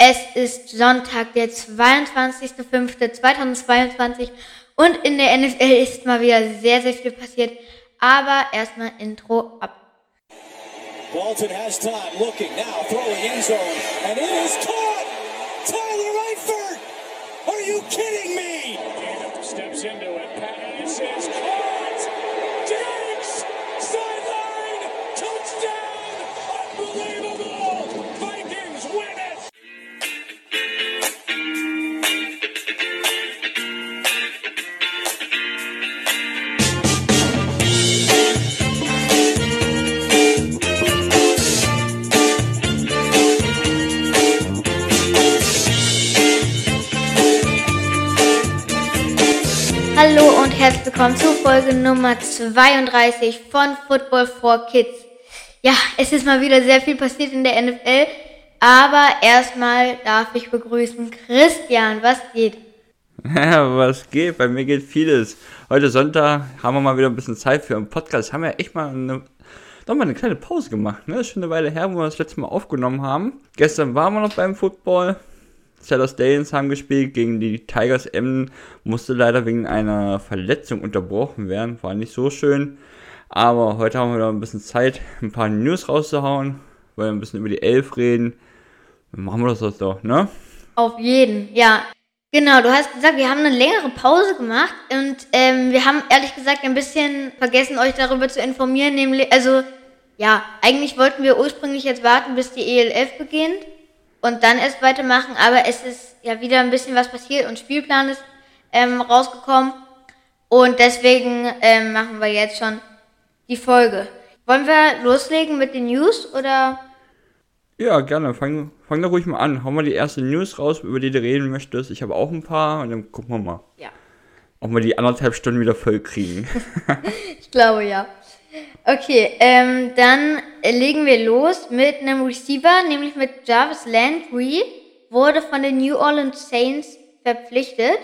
Es ist Sonntag, der 22.05.2022 und in der NFL ist mal wieder sehr, sehr viel passiert. Aber erstmal Intro ab. Walton has time, looking now, throwing end zone, and it is caught! Tyler Eifert! Are you kidding me? Herzlich willkommen zu Folge Nummer 32 von Football for Kids. Ja, es ist mal wieder sehr viel passiert in der NFL, aber erstmal darf ich begrüßen Christian. Was geht? Ja, was geht? Bei mir geht vieles. Heute Sonntag haben wir mal wieder ein bisschen Zeit für einen Podcast. Haben wir echt mal eine, doch mal eine kleine Pause gemacht. Ne? Ist schon eine Weile her, wo wir das letzte Mal aufgenommen haben. Gestern waren wir noch beim Football. Sellers Dales haben gespielt gegen die Tigers Emden. Musste leider wegen einer Verletzung unterbrochen werden. War nicht so schön. Aber heute haben wir wieder ein bisschen Zeit, ein paar News rauszuhauen. Wollen ein bisschen über die Elf reden. Dann machen wir das doch, ne? Auf jeden, ja. Genau, du hast gesagt, wir haben eine längere Pause gemacht und ähm, wir haben ehrlich gesagt ein bisschen vergessen, euch darüber zu informieren. Nämlich, also ja, eigentlich wollten wir ursprünglich jetzt warten, bis die ELF beginnt und dann erst weitermachen, aber es ist ja wieder ein bisschen was passiert und Spielplan ist ähm, rausgekommen und deswegen ähm, machen wir jetzt schon die Folge. Wollen wir loslegen mit den News oder? Ja, gerne. Fang, fang da ruhig mal an. Hau mal die erste News raus, über die du reden möchtest. Ich habe auch ein paar und dann gucken wir mal. Ja. Ob wir die anderthalb Stunden wieder voll kriegen. ich glaube ja. Okay, ähm, dann legen wir los mit einem Receiver, nämlich mit Jarvis Landry, wurde von den New Orleans Saints verpflichtet.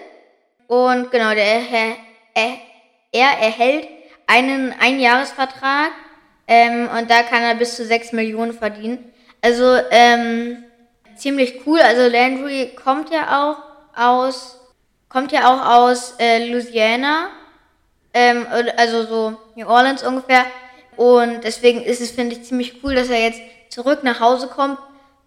Und genau, der, er, er, er erhält einen Einjahresvertrag ähm, und da kann er bis zu 6 Millionen verdienen. Also ähm, ziemlich cool. Also Landry kommt ja auch aus, kommt ja auch aus äh, Louisiana, ähm, also so New Orleans ungefähr. Und deswegen ist es, finde ich, ziemlich cool, dass er jetzt zurück nach Hause kommt.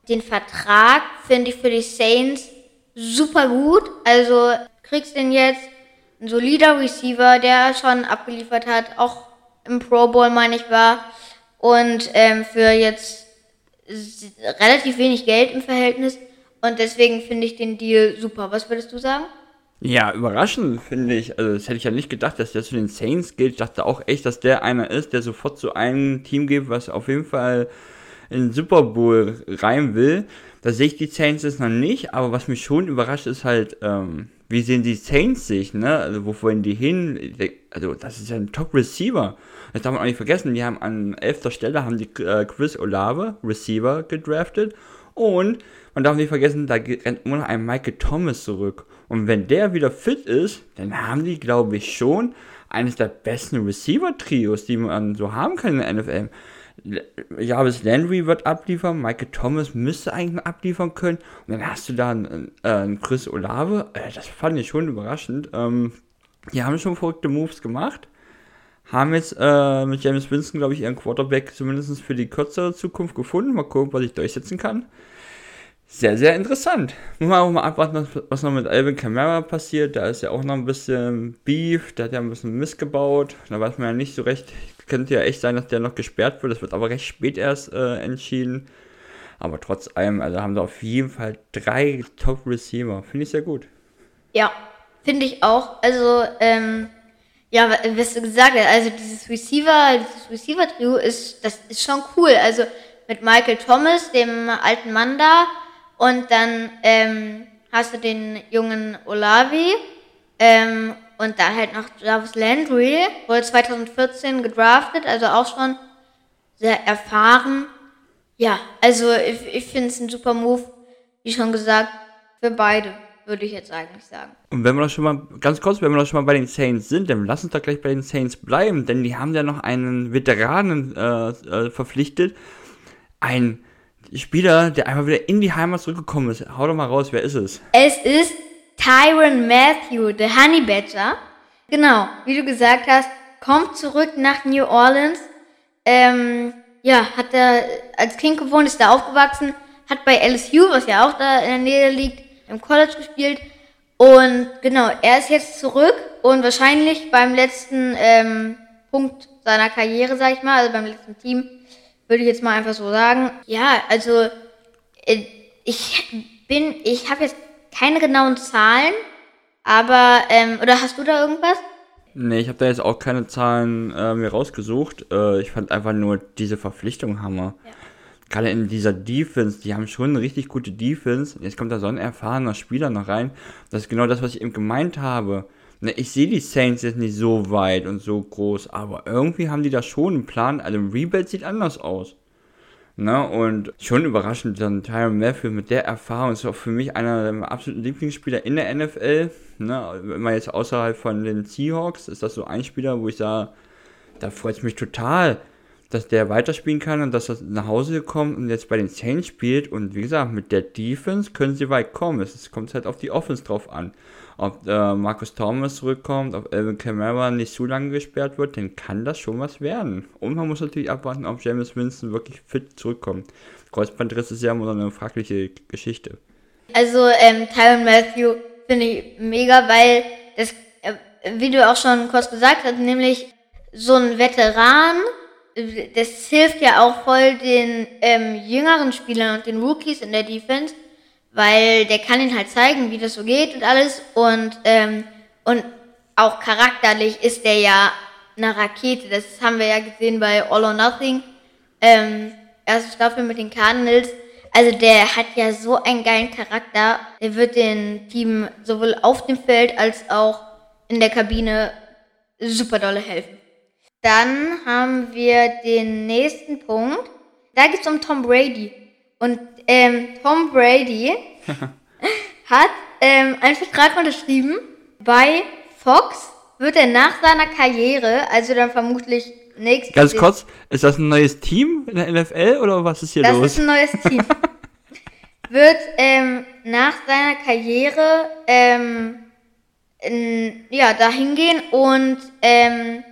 Den Vertrag finde ich für die Saints super gut. Also kriegst den jetzt ein solider Receiver, der schon abgeliefert hat, auch im Pro Bowl, meine ich, war. Und ähm, für jetzt relativ wenig Geld im Verhältnis. Und deswegen finde ich den Deal super. Was würdest du sagen? Ja, überraschend finde ich. Also, das hätte ich ja nicht gedacht, dass der zu den Saints geht. Ich dachte auch echt, dass der einer ist, der sofort zu einem Team geht, was auf jeden Fall in den Super Bowl rein will. Da sehe ich die Saints jetzt noch nicht, aber was mich schon überrascht, ist halt, ähm, wie sehen die Saints sich, ne? Also, wo wollen die hin? Also, das ist ja ein Top-Receiver. Das darf man auch nicht vergessen. Die haben an elfter Stelle haben die äh, Chris Olave, Receiver, gedraftet. Und man darf nicht vergessen, da rennt immer noch ein Michael Thomas zurück. Und wenn der wieder fit ist, dann haben die, glaube ich, schon eines der besten Receiver-Trios, die man so haben kann in der NFL. Jarvis Landry wird abliefern, Michael Thomas müsste eigentlich abliefern können. Und dann hast du da einen, äh, einen Chris Olave. Äh, das fand ich schon überraschend. Ähm, die haben schon verrückte Moves gemacht. Haben jetzt äh, mit James Winston, glaube ich, ihren Quarterback zumindest für die kürzere Zukunft gefunden. Mal gucken, was ich durchsetzen kann sehr, sehr interessant. Muss man auch mal abwarten, was noch mit Alvin Kamara passiert. Da ist ja auch noch ein bisschen Beef, der hat ja ein bisschen missgebaut. Da weiß man ja nicht so recht. Könnte ja echt sein, dass der noch gesperrt wird. Das wird aber recht spät erst äh, entschieden. Aber trotz allem, also haben sie auf jeden Fall drei Top-Receiver. Finde ich sehr gut. Ja, finde ich auch. Also, ähm, ja, was du gesagt hast, also dieses Receiver, dieses Receiver-Trio ist, das ist schon cool. Also mit Michael Thomas, dem alten Mann da, und dann ähm, hast du den jungen Olavi ähm, und dann halt noch Jarvis Landry, wurde 2014 gedraftet, also auch schon sehr erfahren. Ja, also ich, ich finde es ein super Move, wie schon gesagt, für beide, würde ich jetzt eigentlich sagen. Und wenn wir doch schon mal, ganz kurz, wenn wir doch schon mal bei den Saints sind, dann lass uns doch gleich bei den Saints bleiben, denn die haben ja noch einen Veteranen äh, äh, verpflichtet, ein Spieler, der einfach wieder in die Heimat zurückgekommen ist. Hau doch mal raus, wer ist es? Es ist Tyron Matthew, der Honey Badger. Genau, wie du gesagt hast, kommt zurück nach New Orleans. Ähm, ja, hat er als Kind gewohnt, ist da aufgewachsen, hat bei LSU, was ja auch da in der Nähe liegt, im College gespielt. Und genau, er ist jetzt zurück und wahrscheinlich beim letzten ähm, Punkt seiner Karriere, sag ich mal, also beim letzten Team, würde ich jetzt mal einfach so sagen. Ja, also äh, ich bin, ich habe jetzt keine genauen Zahlen, aber, ähm, oder hast du da irgendwas? Nee, ich habe da jetzt auch keine Zahlen äh, mir rausgesucht. Äh, ich fand einfach nur diese Verpflichtung Hammer. Ja. Gerade in dieser Defense, die haben schon eine richtig gute Defense. Jetzt kommt da so ein erfahrener Spieler noch rein. Das ist genau das, was ich eben gemeint habe. Ne, ich sehe die Saints jetzt nicht so weit und so groß, aber irgendwie haben die da schon einen Plan. Also ein Rebuild sieht anders aus. Ne, und schon überraschend, dann Tyron Matthew mit der Erfahrung ist auch für mich einer der absoluten Lieblingsspieler in der NFL. Ne, wenn man jetzt außerhalb von den Seahawks ist das so ein Spieler, wo ich sage, da freut es mich total, dass der weiterspielen kann und dass er nach Hause kommt und jetzt bei den Saints spielt. Und wie gesagt, mit der Defense können sie weit kommen. Es kommt halt auf die Offense drauf an ob äh, Marcus Thomas zurückkommt, ob Elvin Kamara nicht zu lange gesperrt wird, dann kann das schon was werden. Und man muss natürlich abwarten, ob James Winston wirklich fit zurückkommt. Kreuzbandriss ist ja immer so eine fragliche Geschichte. Also ähm, Tyron Matthew finde ich mega, weil das, äh, wie du auch schon kurz gesagt hast, nämlich so ein Veteran, das hilft ja auch voll den ähm, jüngeren Spielern und den Rookies in der Defense, weil der kann ihnen halt zeigen, wie das so geht und alles. Und, ähm, und auch charakterlich ist der ja eine Rakete. Das haben wir ja gesehen bei All or Nothing. Ähm, erste Staffel mit den Cardinals. Also der hat ja so einen geilen Charakter. Der wird dem Team sowohl auf dem Feld als auch in der Kabine super dolle helfen. Dann haben wir den nächsten Punkt. Da geht es um Tom Brady. Und ähm, Tom Brady hat ähm, einen Vertrag unterschrieben. Bei Fox wird er nach seiner Karriere, also dann vermutlich nächstes Ganz kurz, ist das ein neues Team in der NFL oder was ist hier das los? Das ist ein neues Team. wird ähm, nach seiner Karriere ähm, in, ja, dahin gehen und ähm,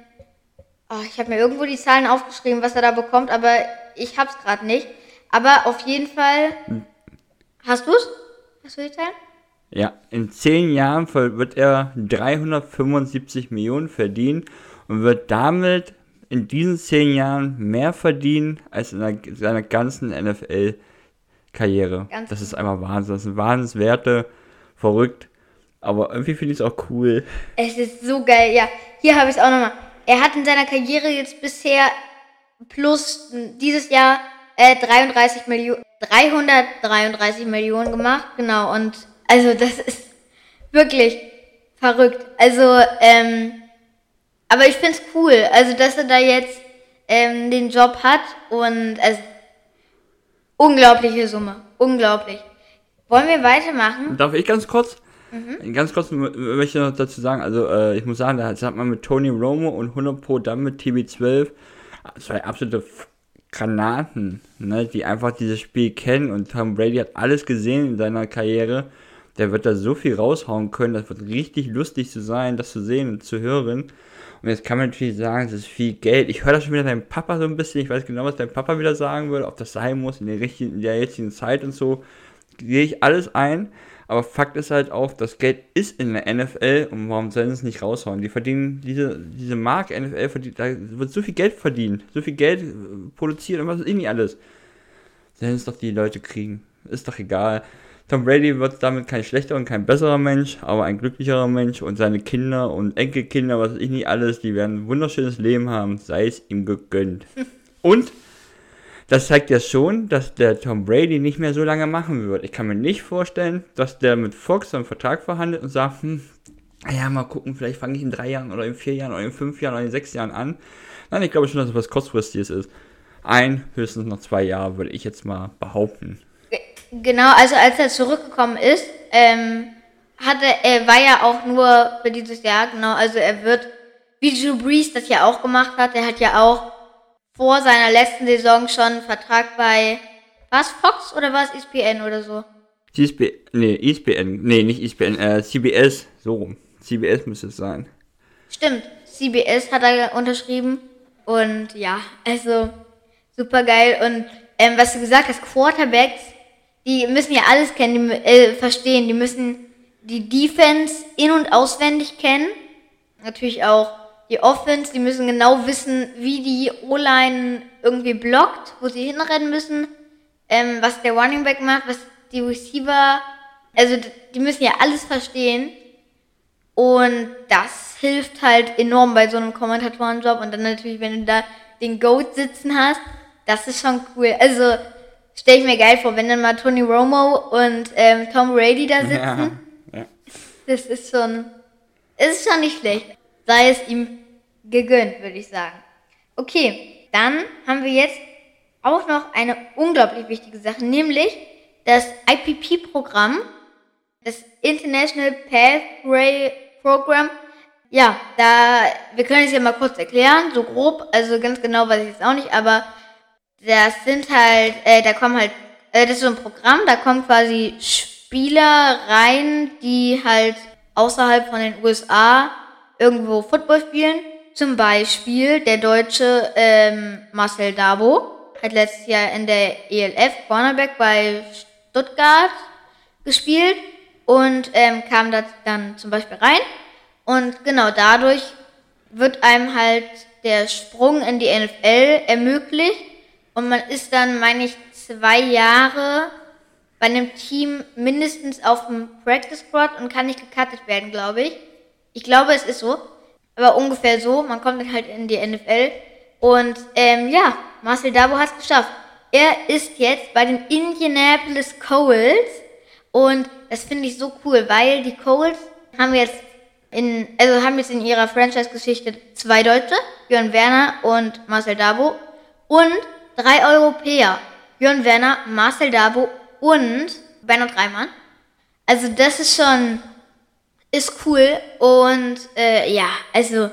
oh, ich habe mir irgendwo die Zahlen aufgeschrieben, was er da bekommt, aber ich hab's gerade nicht. Aber auf jeden Fall. Hast du's? Hast du die Zahlen? Ja, in zehn Jahren wird er 375 Millionen verdienen und wird damit in diesen zehn Jahren mehr verdienen als in seiner ganzen NFL-Karriere. Das ist einfach Wahnsinn. Das sind Wahnsinnswerte, verrückt. Aber irgendwie finde ich es auch cool. Es ist so geil, ja. Hier habe ich es auch nochmal. Er hat in seiner Karriere jetzt bisher plus dieses Jahr äh, 33 Millionen, 333 Millionen gemacht, genau. Und also das ist wirklich verrückt. Also, ähm, aber ich find's cool, also dass er da jetzt ähm, den Job hat und also unglaubliche Summe, unglaublich. Wollen wir weitermachen? Darf ich ganz kurz? Mhm. Ganz kurz möchte ich noch dazu sagen, also äh, ich muss sagen, da hat man mit Tony Romo und 100 Pro dann mit TB12 zwei absolute Granaten, ne, die einfach dieses Spiel kennen und Tom Brady hat alles gesehen in seiner Karriere. Der wird da so viel raushauen können, das wird richtig lustig zu sein, das zu sehen und zu hören. Und jetzt kann man natürlich sagen, es ist viel Geld. Ich höre das schon wieder deinem Papa so ein bisschen. Ich weiß genau, was dein Papa wieder sagen würde, ob das sein muss in der, richtigen, in der jetzigen Zeit und so. Gehe ich alles ein. Aber Fakt ist halt auch, das Geld ist in der NFL und warum sollen sie es nicht raushauen? Die verdienen, diese, diese Marke NFL, verdient, da wird so viel Geld verdient, so viel Geld äh, produziert und was ist nicht alles. Sollen es doch die Leute kriegen. Ist doch egal. Tom Brady wird damit kein schlechterer und kein besserer Mensch, aber ein glücklicherer Mensch und seine Kinder und Enkelkinder, was weiß ich nicht alles, die werden ein wunderschönes Leben haben, sei es ihm gegönnt. und das zeigt ja schon, dass der Tom Brady nicht mehr so lange machen wird. Ich kann mir nicht vorstellen, dass der mit Fox einen Vertrag verhandelt und sagt, hm, ja, mal gucken, vielleicht fange ich in drei Jahren oder in vier Jahren oder in fünf Jahren oder in sechs Jahren an. Nein, ich glaube schon, dass es was kurzfristiges ist. Ein, höchstens noch zwei Jahre, würde ich jetzt mal behaupten. Genau, also als er zurückgekommen ist, ähm, hatte, er war ja auch nur für dieses Jahr, genau, also er wird, wie Drew Brees das ja auch gemacht hat, er hat ja auch vor seiner letzten Saison schon einen Vertrag bei War es Fox oder war es ESPN oder so? CSB, nee, ESPN, nee, nicht ESPN, äh, CBS, so rum. CBS müsste es sein. Stimmt, CBS hat er unterschrieben. Und ja, also super geil. Und ähm, was du gesagt hast, Quarterbacks, die müssen ja alles kennen, die, äh, verstehen. Die müssen die Defense in- und auswendig kennen. Natürlich auch die Offense, die müssen genau wissen, wie die O-Line irgendwie blockt, wo sie hinrennen müssen, ähm, was der Running Back macht, was die Receiver, also die müssen ja alles verstehen. Und das hilft halt enorm bei so einem Kommentatorenjob. Und dann natürlich, wenn du da den Goat sitzen hast, das ist schon cool. Also stelle ich mir geil vor, wenn dann mal Tony Romo und ähm, Tom Brady da sitzen. Ja, ja. Das ist schon, ist schon nicht schlecht. Sei es ihm gegönnt, würde ich sagen. Okay, dann haben wir jetzt auch noch eine unglaublich wichtige Sache, nämlich das IPP-Programm, das International Pathway Program. Ja, da, wir können es ja mal kurz erklären, so grob, also ganz genau weiß ich jetzt auch nicht, aber das sind halt, äh, da kommen halt, äh, das ist so ein Programm, da kommen quasi Spieler rein, die halt außerhalb von den USA irgendwo Football spielen. Zum Beispiel der deutsche ähm, Marcel Dabo hat letztes Jahr in der ELF Cornerback bei Stuttgart gespielt und ähm, kam da dann zum Beispiel rein. Und genau dadurch wird einem halt der Sprung in die NFL ermöglicht. Und man ist dann, meine ich, zwei Jahre bei einem Team mindestens auf dem Practice Squad und kann nicht gecuttet werden, glaube ich. Ich glaube, es ist so. Aber ungefähr so. Man kommt dann halt in die NFL. Und ähm, ja, Marcel Dabo hat es geschafft. Er ist jetzt bei den Indianapolis Colts und das finde ich so cool, weil die Colts haben jetzt in, also haben jetzt in ihrer Franchise-Geschichte zwei Deutsche, Björn Werner und Marcel Dabo und drei Europäer, Björn Werner, Marcel Dabo und Bernhard Reimann. Also das ist schon, ist cool und äh, ja, also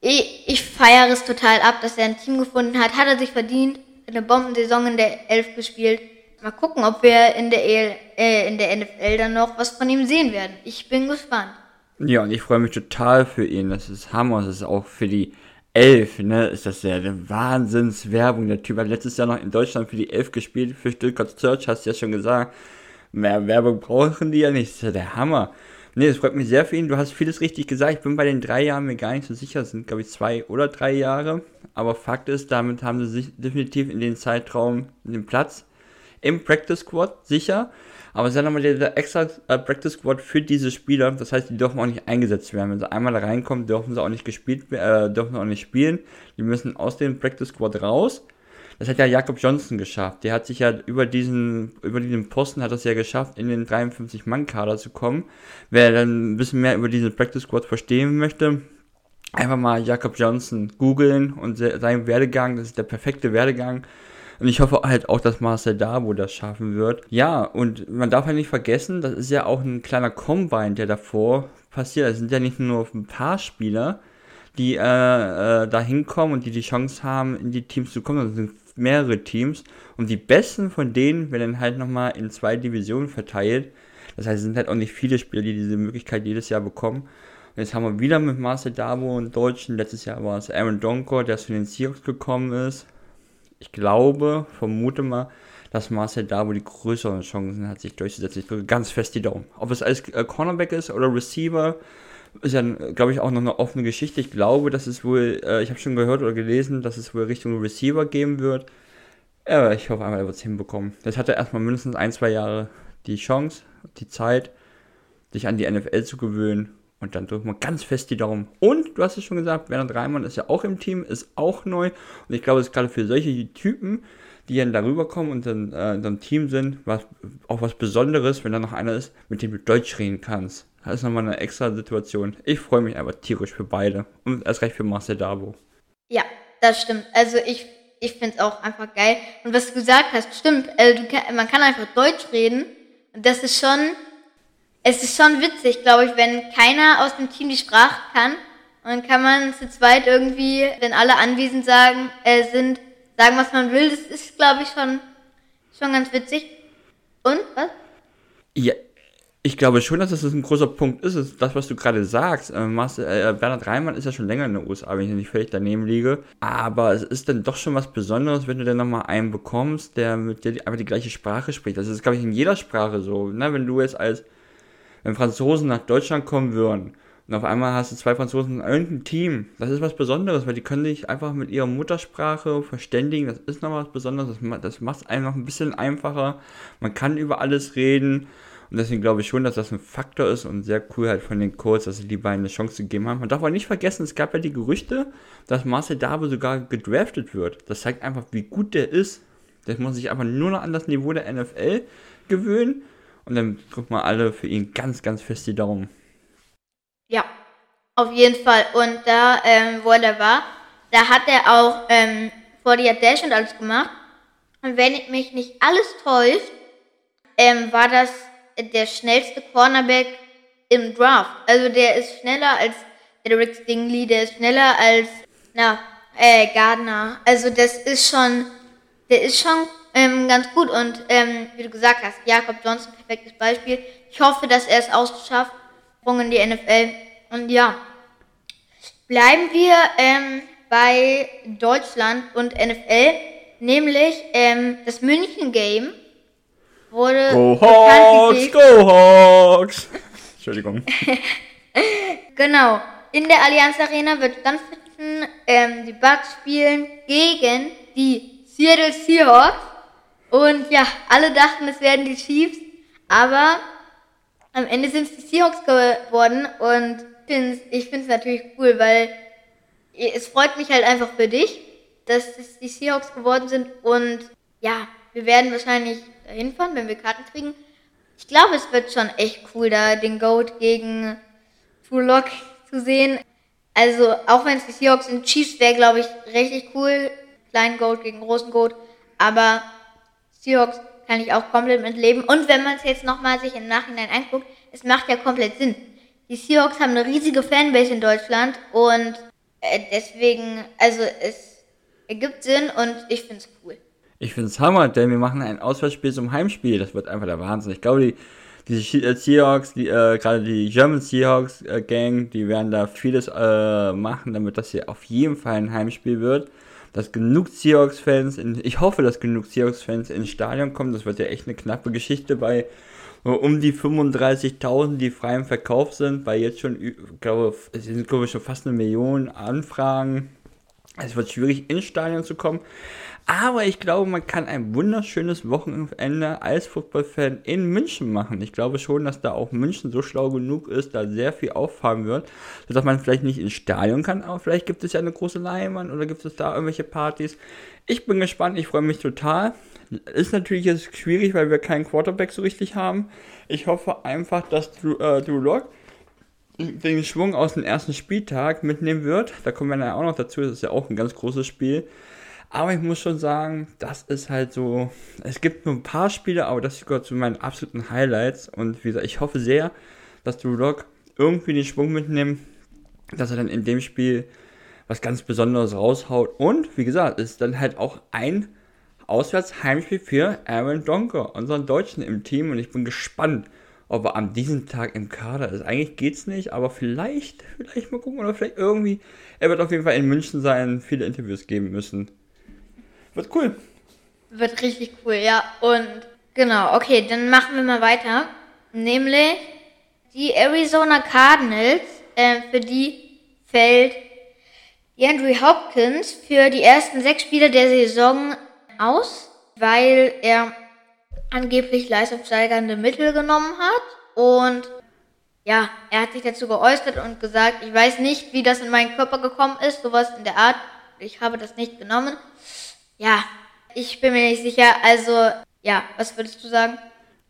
ich, ich feiere es total ab, dass er ein Team gefunden hat, hat er sich verdient eine Bombensaison in der Elf gespielt. Mal gucken, ob wir in der, EL, äh, in der NFL dann noch was von ihm sehen werden. Ich bin gespannt. Ja, und ich freue mich total für ihn. Das ist Hammer. Das ist auch für die Elf, ne? Ist das ja eine Wahnsinnswerbung. Der Typ hat letztes Jahr noch in Deutschland für die Elf gespielt, für Stuttgart Search, hast du ja schon gesagt. Mehr Werbung brauchen die ja nicht. Das ist ja der Hammer. Nee, es freut mich sehr für ihn. Du hast vieles richtig gesagt. Ich bin bei den drei Jahren mir gar nicht so sicher. Es sind, glaube ich, zwei oder drei Jahre. Aber Fakt ist, damit haben sie sich definitiv in den Zeitraum den Platz im Practice Squad sicher. Aber es ist ja nochmal der extra äh, Practice Squad für diese Spieler. Das heißt, die dürfen auch nicht eingesetzt werden. Wenn sie einmal da reinkommen, dürfen sie auch nicht gespielt, äh, dürfen auch nicht spielen. Die müssen aus dem Practice Squad raus. Das hat ja Jakob Johnson geschafft. Der hat sich ja über diesen, über diesen Posten hat es ja geschafft, in den 53-Mann-Kader zu kommen. Wer dann ein bisschen mehr über diesen Practice Squad verstehen möchte, einfach mal Jakob Johnson googeln und seinen Werdegang. Das ist der perfekte Werdegang. Und ich hoffe halt auch, dass Marcel Dabo das schaffen wird. Ja, und man darf ja nicht vergessen, das ist ja auch ein kleiner Combine, der davor passiert. Es sind ja nicht nur ein paar Spieler, die äh, äh, da hinkommen und die die Chance haben, in die Teams zu kommen. Das sind mehrere Teams und die besten von denen werden halt nochmal in zwei Divisionen verteilt. Das heißt, es sind halt auch nicht viele Spieler, die diese Möglichkeit jedes Jahr bekommen. Und jetzt haben wir wieder mit Marcel Dabo einen Deutschen. Letztes Jahr war es Aaron Donker, der zu den Seahawks gekommen ist. Ich glaube, vermute mal, dass Marcel Dabo die größeren Chancen hat, sich durchzusetzen. Ich drücke ganz fest die Daumen. Ob es als äh, Cornerback ist oder Receiver, ist ja, glaube ich, auch noch eine offene Geschichte. Ich glaube, dass es wohl, äh, ich habe schon gehört oder gelesen, dass es wohl Richtung Receiver geben wird. Aber ich hoffe einmal, er wird es hinbekommen. Das hat er erstmal mindestens ein, zwei Jahre die Chance, die Zeit, sich an die NFL zu gewöhnen. Und dann drücken wir ganz fest die Daumen. Und du hast es schon gesagt, Werner Dreimann ist ja auch im Team, ist auch neu. Und ich glaube, es ist gerade für solche Typen, die dann darüber kommen und dann äh, in so einem Team sind, was, auch was Besonderes, wenn da noch einer ist, mit dem du Deutsch reden kannst. Das ist nochmal eine extra Situation. Ich freue mich einfach tierisch für beide. Und erst recht für Marcel Dabo. Ja, das stimmt. Also ich, ich finde es auch einfach geil. Und was du gesagt hast, stimmt. Also kann, man kann einfach Deutsch reden. Und das ist schon, es ist schon witzig, glaube ich, wenn keiner aus dem Team die Sprache kann. Und dann kann man zu zweit irgendwie, wenn alle anwesend sagen, äh, sind, sagen, was man will. Das ist, glaube ich, schon, Schon ganz witzig. Und, was? Ja, ich glaube schon, dass das ein großer Punkt ist, ist das, was du gerade sagst. Äh, Marcel, äh, Bernhard Reimann ist ja schon länger in den USA, wenn ich nicht völlig daneben liege. Aber es ist dann doch schon was Besonderes, wenn du dann nochmal einen bekommst, der mit dir einfach die gleiche Sprache spricht. Das ist, glaube ich, in jeder Sprache so. Ne? Wenn du jetzt als, wenn Franzosen nach Deutschland kommen würden und auf einmal hast du zwei Franzosen in irgendeinem Team, das ist was Besonderes, weil die können dich einfach mit ihrer Muttersprache verständigen. Das ist noch was Besonderes. Das, das macht es einem noch ein bisschen einfacher. Man kann über alles reden. Und deswegen glaube ich schon, dass das ein Faktor ist und sehr cool halt von den Colts, dass sie die beiden eine Chance gegeben haben. Man darf aber nicht vergessen, es gab ja die Gerüchte, dass Marcel Darbe sogar gedraftet wird. Das zeigt einfach, wie gut der ist. Der muss sich einfach nur noch an das Niveau der NFL gewöhnen. Und dann drücken wir alle für ihn ganz, ganz fest die Daumen. Ja, auf jeden Fall. Und da, ähm, wo er war, da hat er auch ähm, vor die Dash und alles gemacht. Und wenn mich nicht alles täuscht, ähm, war das der schnellste Cornerback im Draft. Also der ist schneller als Derek Stingley, der ist schneller als na, äh, Gardner. Also das ist schon, der ist schon ähm, ganz gut. Und ähm, wie du gesagt hast, Jakob Johnson, perfektes Beispiel. Ich hoffe, dass er es ausschafft, Sprung in die NFL. Und ja, bleiben wir ähm, bei Deutschland und NFL, nämlich ähm, das München Game wurde Go Hawks, Go Hawks! Entschuldigung. genau. In der Allianz Arena wird stattfinden, ähm, die Bucks spielen gegen die Seattle Seahawks. Und ja, alle dachten, es werden die Chiefs, aber am Ende sind es die Seahawks geworden und ich finde es natürlich cool, weil es freut mich halt einfach für dich, dass es die Seahawks geworden sind und ja, wir werden wahrscheinlich dahin fahren, wenn wir Karten kriegen. Ich glaube, es wird schon echt cool, da den Goat gegen True Lock zu sehen. Also, auch wenn es die Seahawks und Chiefs wäre, glaube ich, richtig cool. Kleinen Goat gegen großen Goat. Aber Seahawks kann ich auch komplett mitleben. Und wenn man es jetzt nochmal sich im Nachhinein anguckt, es macht ja komplett Sinn. Die Seahawks haben eine riesige Fanbase in Deutschland und äh, deswegen, also es ergibt Sinn und ich finde es cool. Ich finde es Hammer, denn wir machen ein Auswärtsspiel zum Heimspiel. Das wird einfach der Wahnsinn. Ich glaube, die, die äh, Seahawks, die, äh, gerade die German Seahawks äh, Gang, die werden da vieles äh, machen, damit das hier auf jeden Fall ein Heimspiel wird. Dass genug Seahawks-Fans, ich hoffe, dass genug Seahawks-Fans ins Stadion kommen. Das wird ja echt eine knappe Geschichte bei um die 35.000, die frei im Verkauf sind, weil jetzt schon, ich glaube, es sind glaube ich schon fast eine Million Anfragen. Es wird schwierig ins Stadion zu kommen. Aber ich glaube, man kann ein wunderschönes Wochenende als Footballfan in München machen. Ich glaube schon, dass da auch München so schlau genug ist, da sehr viel auffahren wird, sodass man vielleicht nicht ins Stadion kann, aber vielleicht gibt es ja eine große Leinwand oder gibt es da irgendwelche Partys. Ich bin gespannt, ich freue mich total. Ist natürlich jetzt schwierig, weil wir keinen Quarterback so richtig haben. Ich hoffe einfach, dass Drew, äh, Drew Lock den Schwung aus dem ersten Spieltag mitnehmen wird. Da kommen wir dann auch noch dazu, das ist ja auch ein ganz großes Spiel. Aber ich muss schon sagen, das ist halt so. Es gibt nur ein paar Spiele, aber das gehört zu meinen absoluten Highlights. Und wie gesagt, ich hoffe sehr, dass Drew Lock irgendwie den Schwung mitnimmt, dass er dann in dem Spiel was ganz Besonderes raushaut. Und wie gesagt, ist dann halt auch ein Auswärtsheimspiel für Aaron Donker, unseren Deutschen im Team. Und ich bin gespannt, ob er an diesem Tag im Kader ist. Eigentlich geht's nicht, aber vielleicht, vielleicht mal gucken oder vielleicht irgendwie. Er wird auf jeden Fall in München sein, viele Interviews geben müssen. Wird cool. Wird richtig cool, ja. Und genau, okay, dann machen wir mal weiter. Nämlich die Arizona Cardinals, äh, für die fällt Andrew Hopkins für die ersten sechs Spiele der Saison aus, weil er angeblich leistungssteigernde Mittel genommen hat. Und ja, er hat sich dazu geäußert und gesagt, ich weiß nicht, wie das in meinen Körper gekommen ist, sowas in der Art. Ich habe das nicht genommen. Ja, ich bin mir nicht sicher. Also, ja, was würdest du sagen?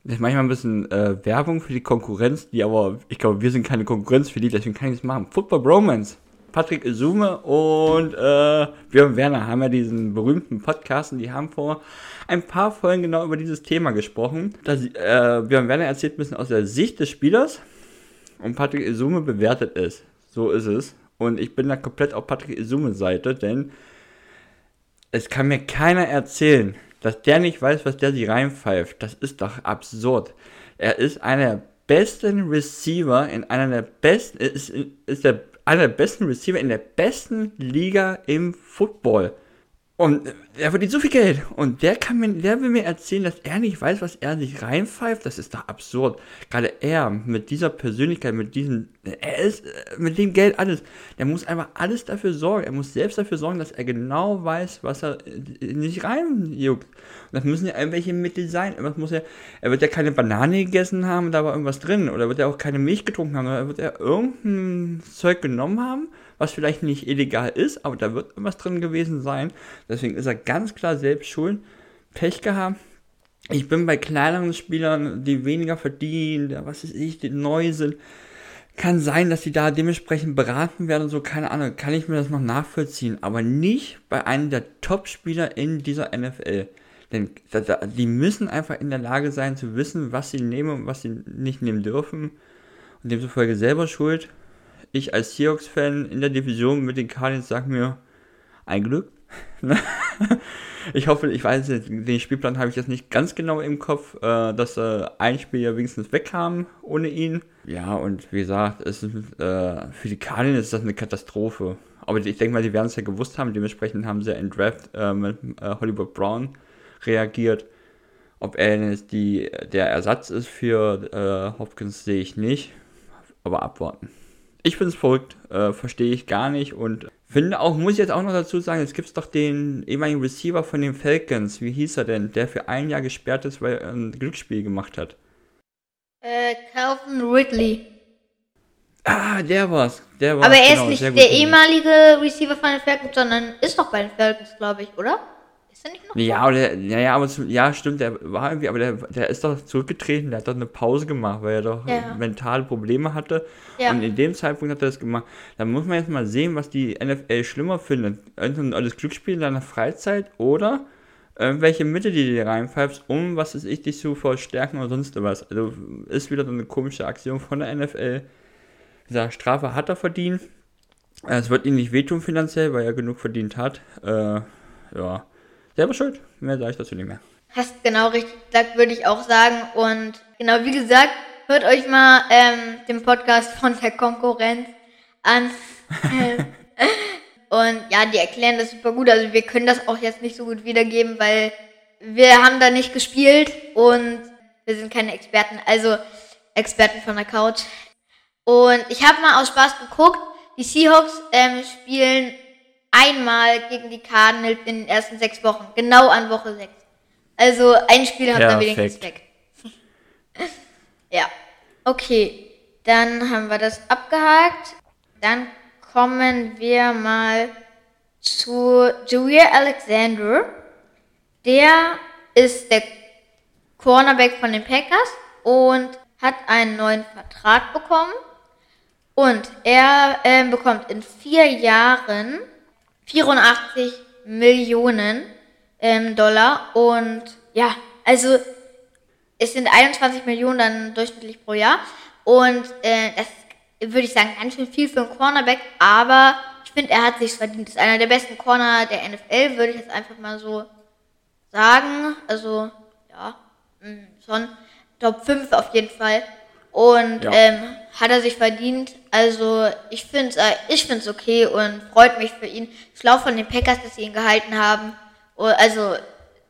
Das ist manchmal ein bisschen äh, Werbung für die Konkurrenz, die aber, ich glaube, wir sind keine Konkurrenz für die, deswegen kann ich das machen. Football Bromance. Patrick Isume und äh, Björn Werner haben ja diesen berühmten Podcast und die haben vor ein paar Folgen genau über dieses Thema gesprochen. Das, äh, Björn Werner erzählt ein bisschen aus der Sicht des Spielers und Patrick Isume bewertet es. So ist es. Und ich bin da komplett auf Patrick Isume Seite, denn es kann mir keiner erzählen, Dass der nicht weiß, was der sich reinpfeift, das ist doch absurd. Er ist einer der besten Receiver in einer der besten, ist, ist der, einer der besten Receiver in der besten Liga im Football. Und er verdient so viel Geld. Und der kann mir, der will mir erzählen, dass er nicht weiß, was er sich reinpfeift. Das ist doch absurd. Gerade er mit dieser Persönlichkeit, mit diesem, er ist mit dem Geld alles. Der muss einfach alles dafür sorgen. Er muss selbst dafür sorgen, dass er genau weiß, was er nicht reinjuckt. Und das müssen ja irgendwelche Mittel sein. Was muss er, er wird ja keine Banane gegessen haben, da war irgendwas drin. Oder wird er auch keine Milch getrunken haben. Oder wird er irgendein Zeug genommen haben was vielleicht nicht illegal ist, aber da wird irgendwas drin gewesen sein. Deswegen ist er ganz klar selbst schuld. Pech gehabt. Ich bin bei kleineren Spielern, die weniger verdienen, was weiß ich, die neu sind. Kann sein, dass sie da dementsprechend beraten werden so, keine Ahnung, kann ich mir das noch nachvollziehen, aber nicht bei einem der Top-Spieler in dieser NFL. Denn die müssen einfach in der Lage sein zu wissen, was sie nehmen und was sie nicht nehmen dürfen. Und demzufolge selber schuld ich als Seahawks-Fan in der Division mit den Cardinals sage mir, ein Glück. ich hoffe, ich weiß, den Spielplan habe ich jetzt nicht ganz genau im Kopf, äh, dass äh, ein Spiel ja wenigstens wegkam ohne ihn. Ja, und wie gesagt, es ist, äh, für die Cardinals ist das eine Katastrophe. Aber ich denke mal, die werden es ja gewusst haben, dementsprechend haben sie ja in Draft äh, mit äh, Hollywood Brown reagiert. Ob er jetzt die, der Ersatz ist für äh, Hopkins, sehe ich nicht. Aber abwarten ich finde es verrückt, äh, verstehe ich gar nicht und finde auch, muss ich jetzt auch noch dazu sagen, es gibt doch den ehemaligen Receiver von den Falcons, wie hieß er denn, der für ein Jahr gesperrt ist, weil er ein Glücksspiel gemacht hat. Äh, Calvin Ridley. Ah, der war's. Der war's. Aber er genau, ist nicht der ehemalige Receiver von den Falcons, sondern ist doch bei den Falcons, glaube ich, oder? Ist er nicht noch? Ja, oder, ja, ja, aber ja, stimmt, der war irgendwie, aber der, der ist doch zurückgetreten, der hat doch eine Pause gemacht, weil er doch ja. mentale Probleme hatte. Ja. Und in dem Zeitpunkt hat er das gemacht. Da muss man jetzt mal sehen, was die NFL schlimmer findet. Entweder alles Glücksspiel in deiner Freizeit oder irgendwelche Mittel, die du dir reinpfeifst, um, was ist ich, dich zu verstärken oder sonst was. Also ist wieder so eine komische Aktion von der NFL. Gesagt, Strafe hat er verdient. Es wird ihm nicht wehtun finanziell, weil er genug verdient hat. Äh, ja selber schuld. Mehr sage ich dazu nicht mehr. Hast genau richtig gesagt, würde ich auch sagen. Und genau wie gesagt, hört euch mal ähm, den Podcast von der Konkurrenz an. und ja, die erklären das super gut. Also wir können das auch jetzt nicht so gut wiedergeben, weil wir haben da nicht gespielt und wir sind keine Experten. Also Experten von der Couch. Und ich habe mal aus Spaß geguckt. Die Seahawks ähm, spielen einmal gegen die Cardinals in den ersten sechs Wochen. Genau an Woche sechs. Also ein Spiel hat er wenigstens weg. ja. Okay. Dann haben wir das abgehakt. Dann kommen wir mal zu Javier Alexander. Der ist der Cornerback von den Packers und hat einen neuen Vertrag bekommen. Und er äh, bekommt in vier Jahren 84 Millionen ähm, Dollar. Und ja, also es sind 21 Millionen dann durchschnittlich pro Jahr. Und äh, das würde ich sagen, ganz schön viel für einen Cornerback, aber ich finde, er hat sich verdient. Ist einer der besten Corner der NFL, würde ich jetzt einfach mal so sagen. Also, ja, mh, mm, schon Top 5 auf jeden Fall. Und ja. ähm, hat er sich verdient. Also ich finde es äh, ich find's okay und freut mich für ihn. Schlau von den Packers, dass sie ihn gehalten haben. Oh, also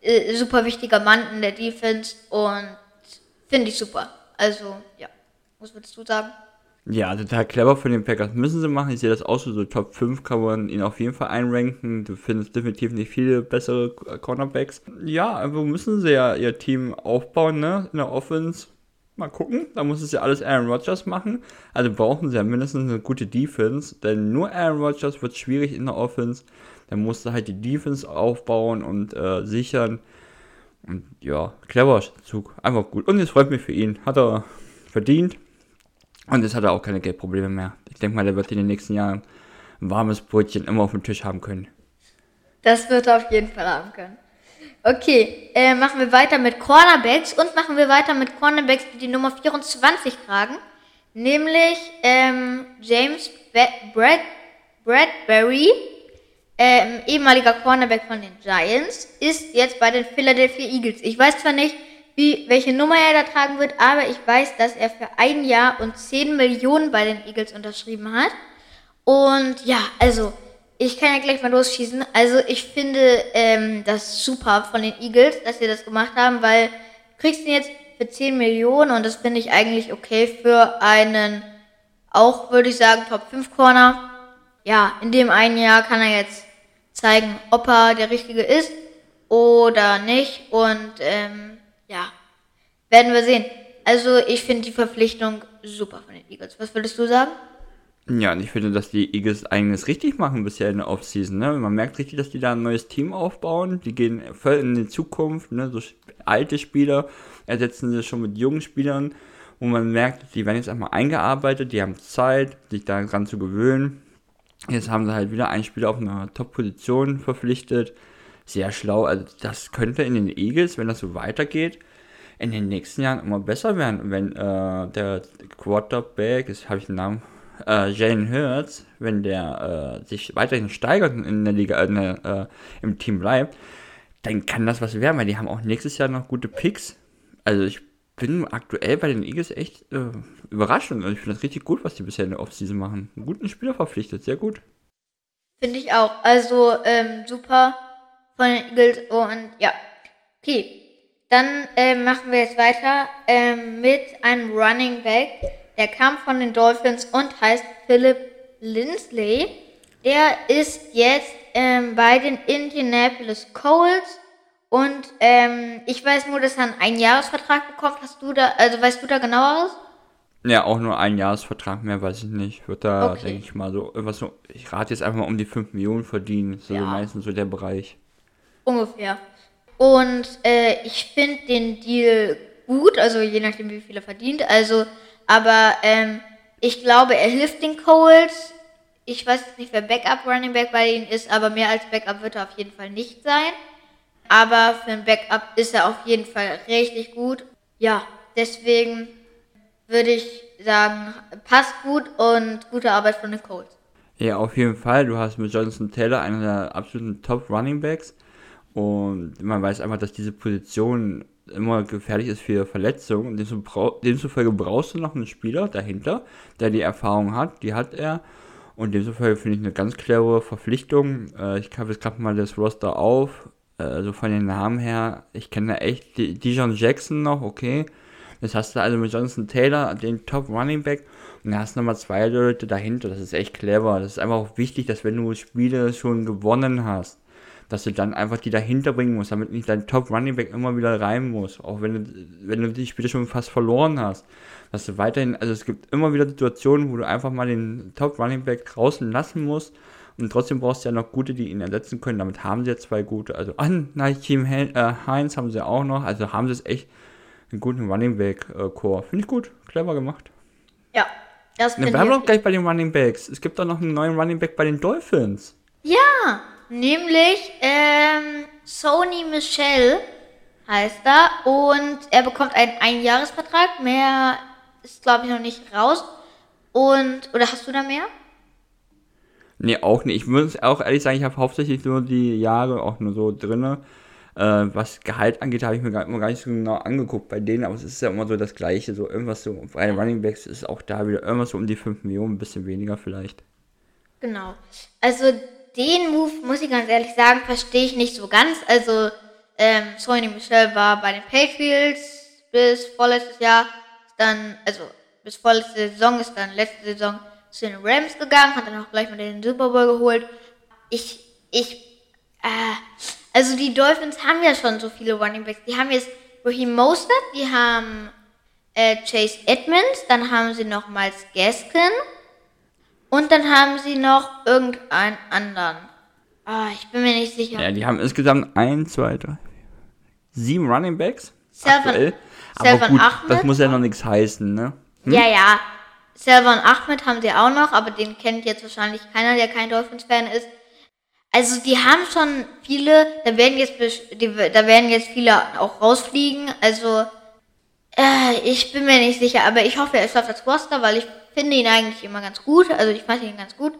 äh, super wichtiger Mann in der Defense und finde ich super. Also ja, was würdest du sagen? Ja, total clever von den Packers. Müssen sie machen. Ich sehe das auch so. So Top 5 kann man ihn auf jeden Fall einranken. Du findest definitiv nicht viele bessere Cornerbacks. Ja, aber müssen sie ja ihr Team aufbauen, ne? In der Offense. Mal gucken, da muss es ja alles Aaron Rodgers machen. Also brauchen sie ja mindestens eine gute Defense, denn nur Aaron Rodgers wird schwierig in der Offense. Dann musst du halt die Defense aufbauen und äh, sichern. Und ja, clever Zug, einfach gut. Und es freut mich für ihn, hat er verdient. Und jetzt hat er auch keine Geldprobleme mehr. Ich denke mal, der wird in den nächsten Jahren ein warmes Brötchen immer auf dem Tisch haben können. Das wird er auf jeden Fall haben können. Okay, äh, machen wir weiter mit Cornerbacks und machen wir weiter mit Cornerbacks, die die Nummer 24 tragen. Nämlich ähm, James Brad Bradbury. ähm, ehemaliger Cornerback von den Giants, ist jetzt bei den Philadelphia Eagles. Ich weiß zwar nicht, wie, welche Nummer er da tragen wird, aber ich weiß, dass er für ein Jahr und 10 Millionen bei den Eagles unterschrieben hat. Und ja, also, ich kann ja gleich mal losschießen. Also, ich finde ähm, das super von den Eagles, dass sie das gemacht haben, weil du kriegst ihn jetzt für 10 Millionen und das finde ich eigentlich okay für einen, auch würde ich sagen, Top 5 Corner. Ja, in dem einen Jahr kann er jetzt zeigen, ob er der Richtige ist oder nicht. Und ähm, ja, werden wir sehen. Also ich finde die Verpflichtung super von den Eagles. Was würdest du sagen? Ja, und ich finde, dass die Eagles einiges richtig machen bisher in der Offseason. Ne? Man merkt richtig, dass die da ein neues Team aufbauen. Die gehen voll in die Zukunft. Ne? So alte Spieler ersetzen sie schon mit jungen Spielern, wo man merkt, die werden jetzt einmal eingearbeitet, die haben Zeit, sich daran zu gewöhnen. Jetzt haben sie halt wieder einen Spieler auf einer Top-Position verpflichtet. Sehr schlau. Also das könnte in den Eagles, wenn das so weitergeht, in den nächsten Jahren immer besser werden. Wenn äh, der Quarterback, jetzt habe ich den Namen äh, Jalen Hurts, wenn der äh, sich weiterhin steigert in der Liga, äh, im Team bleibt, dann kann das was werden, weil die haben auch nächstes Jahr noch gute Picks. Also ich bin aktuell bei den Eagles echt äh, überrascht und ich finde das richtig gut, was die bisher in der Offseason machen. Einen guten Spieler verpflichtet, sehr gut. Finde ich auch. Also ähm, super von den Eagles und ja. Okay, dann äh, machen wir jetzt weiter äh, mit einem Running Back der kam von den Dolphins und heißt Philip Lindsley. Der ist jetzt ähm, bei den Indianapolis Colts und ähm, ich weiß nur, dass er einen Einjahresvertrag bekommt. Hast du da, also weißt du da genaueres? Ja, auch nur ein Jahresvertrag, mehr weiß ich nicht. Wird da, okay. denke ich mal, so irgendwas so, ich rate jetzt einfach mal um die 5 Millionen verdienen. So ja. meistens so der Bereich. Ungefähr. Und äh, ich finde den Deal gut, also je nachdem, wie viel er verdient. Also aber ähm, ich glaube, er hilft den Colts. Ich weiß nicht, wer Backup Running Back bei ihnen ist, aber mehr als Backup wird er auf jeden Fall nicht sein. Aber für ein Backup ist er auf jeden Fall richtig gut. Ja, deswegen würde ich sagen, passt gut und gute Arbeit von den Colts. Ja, auf jeden Fall. Du hast mit Jonathan Taylor einen der absoluten Top Running Backs. Und man weiß einfach, dass diese Position immer gefährlich ist für Verletzungen. Demzufolge brauchst du noch einen Spieler dahinter, der die Erfahrung hat. Die hat er. Und demzufolge finde ich eine ganz clevere Verpflichtung. Äh, ich habe jetzt gerade mal das Roster auf. Äh, also von den Namen her, ich kenne da echt Dijon Jackson noch, okay. Das hast du also mit Jonathan Taylor, den Top Running Back. Und dann hast du nochmal zwei Leute dahinter. Das ist echt clever. Das ist einfach auch wichtig, dass wenn du Spiele schon gewonnen hast, dass du dann einfach die dahinter bringen musst, damit nicht dein Top Running Back immer wieder rein muss, auch wenn du, wenn du die Spiele schon fast verloren hast. Dass du weiterhin, also es gibt immer wieder Situationen, wo du einfach mal den Top Running Back draußen lassen musst und trotzdem brauchst du ja noch gute, die ihn ersetzen können. Damit haben sie ja zwei gute, also an Team äh, Heinz haben sie auch noch, also haben sie es echt einen guten Running Back äh, Core. Finde ich gut, clever gemacht. Ja. Wir haben doch gleich bei den Running Backs. Es gibt doch noch einen neuen Running Back bei den Dolphins. Ja, Nämlich ähm, Sony Michel heißt er und er bekommt einen Einjahresvertrag. Mehr ist glaube ich noch nicht raus. Und oder hast du da mehr? Nee, auch nicht. Ich muss auch ehrlich sagen, ich habe hauptsächlich nur die Jahre auch nur so drinne. Äh, was Gehalt angeht, habe ich mir gar, gar nicht so genau angeguckt bei denen, aber es ist ja immer so das Gleiche. So irgendwas so bei den Running Backs ist auch da wieder irgendwas so um die 5 Millionen, ein bisschen weniger vielleicht. Genau. Also den Move, muss ich ganz ehrlich sagen, verstehe ich nicht so ganz. Also, ähm, Sony Michel war bei den Patriots bis vorletztes Jahr, dann, also bis vorletzte Saison, ist dann letzte Saison zu den Rams gegangen, hat dann auch gleich mal den Super Bowl geholt. Ich, ich, äh, also die Dolphins haben ja schon so viele Running Backs. Die haben jetzt Raheem Mostert, die haben äh, Chase Edmonds, dann haben sie nochmals Gaskin, und dann haben sie noch irgendeinen anderen. Ah, ich bin mir nicht sicher. Ja, die haben insgesamt 1, 2, 3, 4, 7 Running Backs. Selvan, aktuell. Aber gut, Ahmed. das muss ja noch nichts heißen, ne? Hm? Ja, ja. Selvan Ahmed haben sie auch noch, aber den kennt jetzt wahrscheinlich keiner, der kein Dolphins-Fan ist. Also die haben schon viele, da werden jetzt, die, da werden jetzt viele auch rausfliegen. Also äh, ich bin mir nicht sicher, aber ich hoffe, er schafft das Roster, weil ich finde ihn eigentlich immer ganz gut. Also ich fand ihn ganz gut.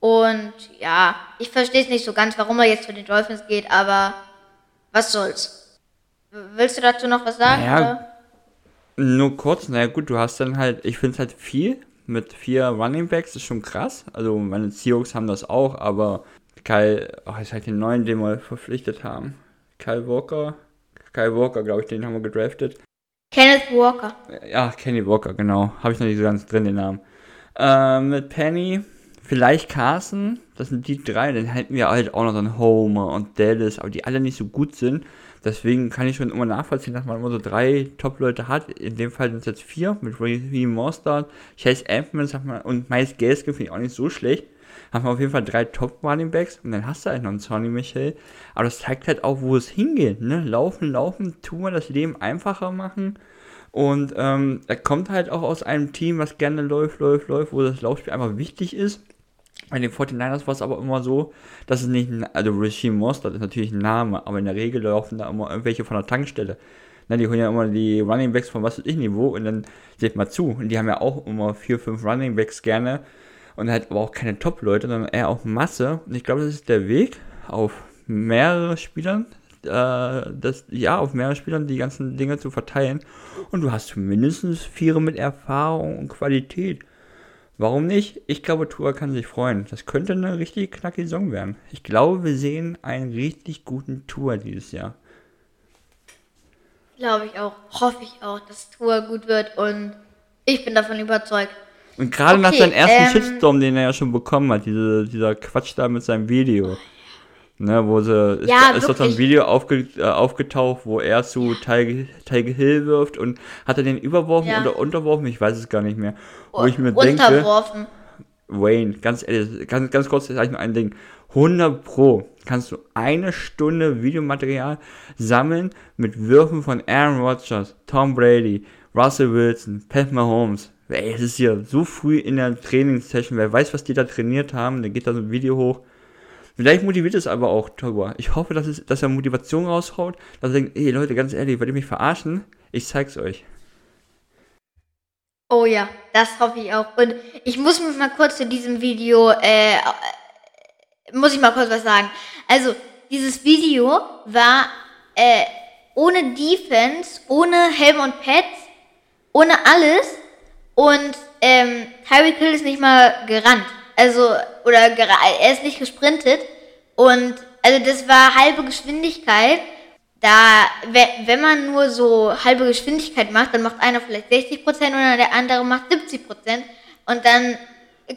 Und ja, ich verstehe es nicht so ganz, warum er jetzt zu den Dolphins geht, aber was soll's. Willst du dazu noch was sagen? Ja, oder? Nur kurz, naja gut, du hast dann halt, ich finde es halt viel mit vier Running Backs, ist schon krass. Also meine Seahawks haben das auch, aber Kyle, oh, ist halt den neuen, den wir verpflichtet haben. Kyle Walker, Kyle Walker, glaube ich, den haben wir gedraftet. Kenneth Walker. Ja, Kenny Walker, genau. Habe ich noch nicht so ganz drin, den Namen. Ähm, mit Penny, vielleicht Carson, das sind die drei. Dann hätten wir halt auch noch dann Homer und Dallas, aber die alle nicht so gut sind. Deswegen kann ich schon immer nachvollziehen, dass man immer so drei Top-Leute hat. In dem Fall sind es jetzt vier mit Raheem Mostert, Chase Edmonds und Miles Gaskin finde ich auch nicht so schlecht. Haben wir auf jeden Fall drei Top-Running Backs und dann hast du halt noch einen Sonny Michel. Aber das zeigt halt auch, wo es hingeht. Ne? Laufen, laufen, tun wir das Leben einfacher machen. Und ähm, er kommt halt auch aus einem Team, was gerne läuft, läuft, läuft, wo das Laufspiel einfach wichtig ist. Bei den 49ers war es aber immer so, dass es nicht, also Regime Mostert ist natürlich ein Name, aber in der Regel laufen da immer irgendwelche von der Tankstelle. Na, die holen ja immer die Running Backs von was weiß ich Niveau und dann seht mal zu. Und die haben ja auch immer vier, fünf Running Backs gerne und halt aber auch keine Top-Leute, sondern eher auch Masse. Und ich glaube, das ist der Weg auf mehrere Spielern, äh, das, ja, auf mehrere Spielern die ganzen Dinge zu verteilen. Und du hast mindestens vier mit Erfahrung und Qualität. Warum nicht? Ich glaube, Tua kann sich freuen. Das könnte eine richtig knackige Saison werden. Ich glaube, wir sehen einen richtig guten Tour dieses Jahr. Glaube ich auch. Hoffe ich auch, dass Tour gut wird und ich bin davon überzeugt. Und gerade nach Okay, seinem ersten ähm, Shitstorm, den er ja schon bekommen hat, diese, dieser Quatsch da mit seinem Video. Ne, wo sie, ist, Ja, ist doch so ein. Video aufge, äh, aufgetaucht, wo er zu Tiger, Hill wirft und hat er den überworfen Ja. oder unterworfen? Ich weiß es gar nicht mehr. Wo ich mir denke, Unterworfen. Wayne, ganz ehrlich, ganz, ganz kurz, sag ich nur ein Ding. 100 Pro kannst du eine Stunde Videomaterial sammeln mit Würfen von Aaron Rodgers, Tom Brady, Russell Wilson, Pat Mahomes. Ey, es ist hier so früh in der Trainingssession, wer weiß, was die da trainiert haben, dann geht da so ein Video hoch. Vielleicht motiviert es aber auch Togur. Ich hoffe, dass, es, dass er Motivation raushaut, dass er denkt, ey Leute, ganz ehrlich, wollt ihr mich verarschen? Ich zeig's euch. Oh ja, das hoffe ich auch. Und ich muss mich mal kurz zu diesem Video, äh, muss ich mal kurz was sagen. Also, dieses Video war äh, ohne Defense, ohne Helm und Pads, ohne alles. Und ähm, Tyreek Hill ist nicht mal gerannt. Also, oder er ist nicht gesprintet. Und also das war halbe Geschwindigkeit. Da, we- wenn man nur so halbe Geschwindigkeit macht, dann macht einer vielleicht 60% und der andere macht 70%. Und dann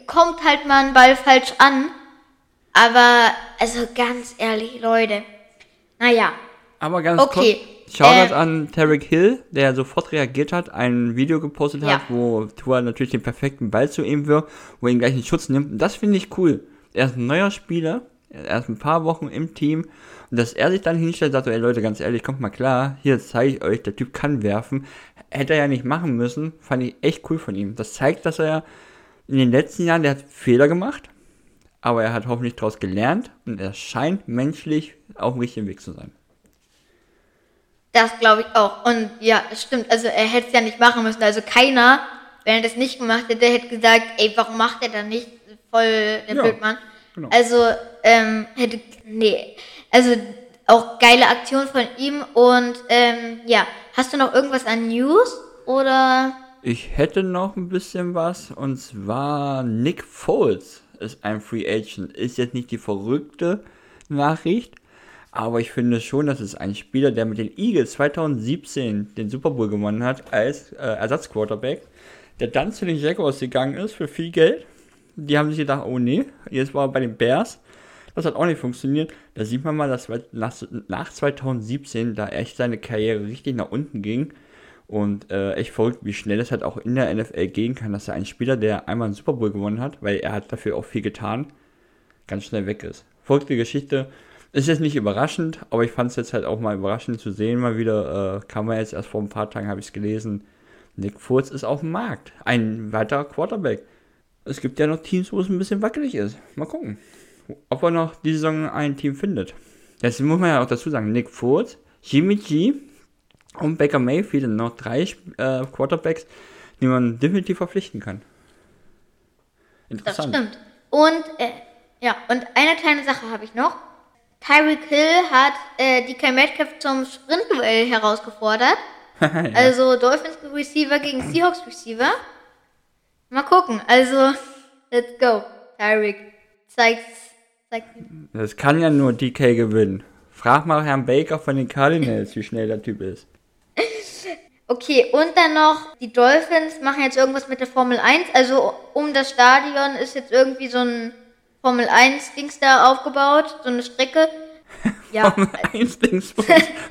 kommt halt mal ein Ball falsch an. Aber, also ganz ehrlich, Leute. Naja, Aber ganz Okay, kurz, Shoutout äh, an Tarek Hill, der sofort reagiert hat, ein Video gepostet Ja. hat, wo Tua natürlich den perfekten Ball zu ihm wirft, wo er ihn gleich in Schutz nimmt. Und das finde ich cool. Er ist ein neuer Spieler, er ist ein paar Wochen im Team. Und dass er sich dann hinstellt und sagt, so, ey Leute, ganz ehrlich, kommt mal klar, hier zeige ich euch, der Typ kann werfen. Hätte er ja nicht machen müssen, fand ich echt cool von ihm. Das zeigt, dass er in den letzten Jahren, der hat Fehler gemacht, aber er hat hoffentlich daraus gelernt und er scheint menschlich auf dem richtigen Weg zu sein. Das glaube ich auch. Und ja, das stimmt. Also er hätte es ja nicht machen müssen. Also keiner, wenn er das nicht gemacht hätte, hätte gesagt, ey, warum macht er dann nicht? Voll der Ja, Blödmann. genau. Also, ähm, hätte, nee. Also auch geile Aktion von ihm. Und ähm, ja, hast du noch irgendwas an News? Oder? Ich hätte noch ein bisschen was und zwar Nick Foles ist ein Free Agent. Ist jetzt nicht die verrückte Nachricht, aber ich finde schon, dass es ein Spieler, der mit den Eagles 2017 den Super Bowl gewonnen hat als äh, Ersatzquarterback, der dann zu den Jaguars gegangen ist für viel Geld. Die haben sich gedacht, oh nee, jetzt war er bei den Bears. Das hat auch nicht funktioniert. Da sieht man mal, dass nach, nach 2017 da echt seine Karriere richtig nach unten ging. Und äh, echt verrückt, wie schnell es halt auch in der NFL gehen kann, dass er ein Spieler, der einmal einen Super Bowl gewonnen hat, weil er hat dafür auch viel getan, ganz schnell weg ist. Verrückte Geschichte. Ist jetzt nicht überraschend, aber ich fand es jetzt halt auch mal überraschend zu sehen, mal wieder, äh, kam er jetzt erst vor ein paar Tagen, habe ich es gelesen. Nick Furz ist auf dem Markt. Ein weiterer Quarterback. Es gibt ja noch Teams, wo es ein bisschen wackelig ist. Mal gucken, ob er noch diese Saison ein Team findet. Jetzt muss man ja auch dazu sagen, Nick Furz, Jimmy G und Baker Mayfield sind noch drei äh, Quarterbacks, die man definitiv verpflichten kann. Das Interessant. stimmt. Und äh, Ja, und eine kleine Sache habe ich noch. Tyreek Hill hat äh, DK Metcalf zum Sprintduell herausgefordert. ja. Also Dolphins Receiver gegen Seahawks Receiver. Mal gucken. Also, let's go. Tyreek, zeig's. zeig's. Das kann ja nur DK gewinnen. Frag mal Herrn Baker von den Cardinals, wie schnell der Typ ist. Okay, und dann noch, die Dolphins machen jetzt irgendwas mit der Formel 1. Also um das Stadion ist jetzt irgendwie so ein Formel 1 Dings da aufgebaut, so eine Strecke. Ja. Formel 1 Dings.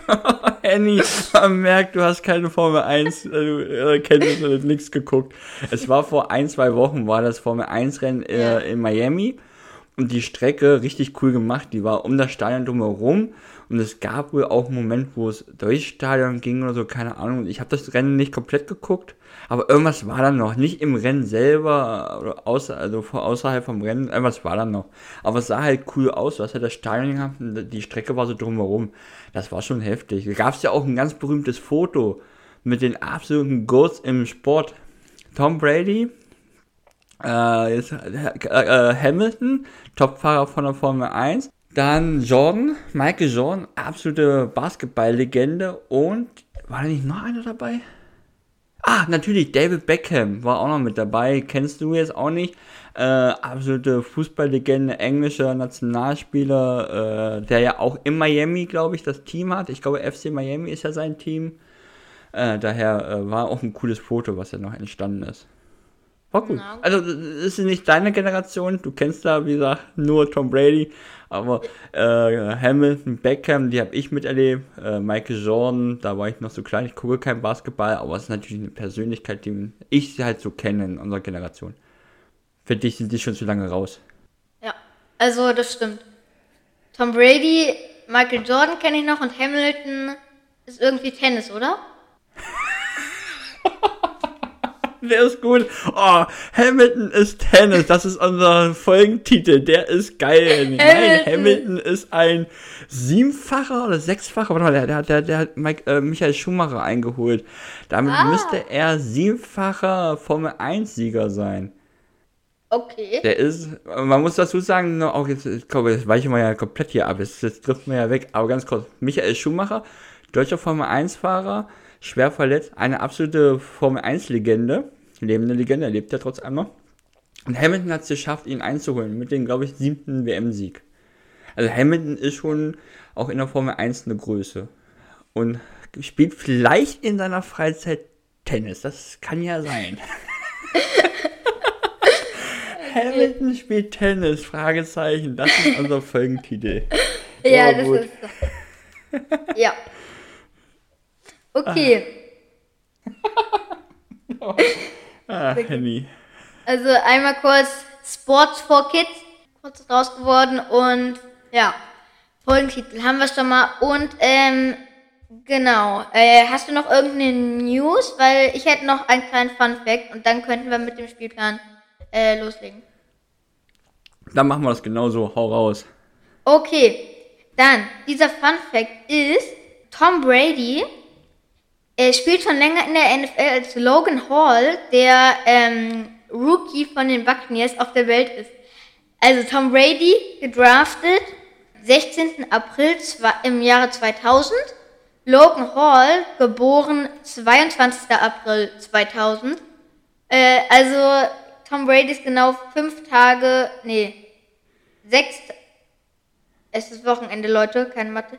Henny, man merkt, du hast keine Formel 1 äh, Kenntnisse und nichts geguckt. Es war vor ein, zwei Wochen, war das Formel 1 Rennen äh, ja. in Miami. Und die Strecke richtig cool gemacht. Die war um das Stadion drumherum. Und es gab wohl auch einen Moment, wo es durchs Stadion ging oder so, keine Ahnung. Ich habe das Rennen nicht komplett geguckt. Aber irgendwas war dann noch. Nicht im Rennen selber, oder außer, also außerhalb vom Rennen. Irgendwas war dann noch. Aber es sah halt cool aus. Hast halt das Stadion gehabt und die Strecke war so drumherum. Das war schon heftig. Da gab es ja auch ein ganz berühmtes Foto mit den absoluten Goats im Sport. Tom Brady, äh, jetzt, äh, äh, Hamilton, Topfahrer von der Formel 1. Dann Jordan, Michael Jordan, absolute Basketball-Legende. Und war da nicht noch einer dabei? Ah, natürlich, David Beckham war auch noch mit dabei. Kennst du jetzt auch nicht. Äh, absolute Fußballlegende, englischer Nationalspieler, äh, der ja auch in Miami, glaube ich, das Team hat. Ich glaube, FC Miami ist ja sein Team. Äh, daher äh, war auch ein cooles Foto, was ja noch entstanden ist. War gut. Genau. Also, das ist nicht deine Generation. Du kennst da, wie gesagt, nur Tom Brady. Aber äh, Hamilton, Beckham, die habe ich miterlebt. Äh, Michael Jordan, da war ich noch so klein. Ich gucke kein Basketball, aber es ist natürlich eine Persönlichkeit, die ich halt so kenne in unserer Generation. Für dich sind die schon zu lange raus. Ja, also das stimmt. Tom Brady, Michael Jordan kenne ich noch und Hamilton ist irgendwie Tennis, oder? Der ist gut. Oh, Hamilton ist Tennis. Das ist unser Folgentitel. Der ist geil. Nein, Hamilton ist ein siebenfacher oder sechsfacher. Warte mal, der, der, der, der hat Mike, äh, Michael Schumacher eingeholt. Damit ah. müsste er siebenfacher Formel 1-Sieger sein. Okay. Der ist, man muss dazu sagen, auch jetzt, ich glaube, das weiche mal ja komplett hier ab. Jetzt, jetzt trifft man ja weg. Aber ganz kurz. Michael Schumacher, deutscher Formel 1-Fahrer schwer verletzt. Eine absolute Formel 1-Legende. Lebende Legende, er lebt ja trotz einmal. Und Hamilton hat es geschafft, ihn einzuholen mit dem, glaube ich, siebten WM-Sieg. Also Hamilton ist schon auch in der Formel 1 eine Größe. Und spielt vielleicht in seiner Freizeit Tennis. Das kann ja sein. Hamilton spielt Tennis, Fragezeichen. Das ist unser Folgentitel. Ja, oh, das ist. Ja. Okay. ah, Henny. Also einmal kurz Sports for Kids, kurz draus geworden und ja, Folgentitel haben wir schon mal. Und ähm, genau, äh, hast du noch irgendeine News? Weil ich hätte noch einen kleinen Fun Fact und dann könnten wir mit dem Spielplan äh, loslegen. Dann machen wir das genauso, hau raus. Okay, dann, dieser Fun Fact ist, Tom Brady er spielt schon länger in der NFL als Logan Hall, der ähm, Rookie von den Buccaneers auf der Welt ist. Also Tom Brady gedraftet 16. April im Jahre 2000. Logan Hall geboren 22. April 2000. Äh, also Tom Brady ist genau fünf Tage, nee, sechs, es ist Wochenende, Leute, keine Mathe.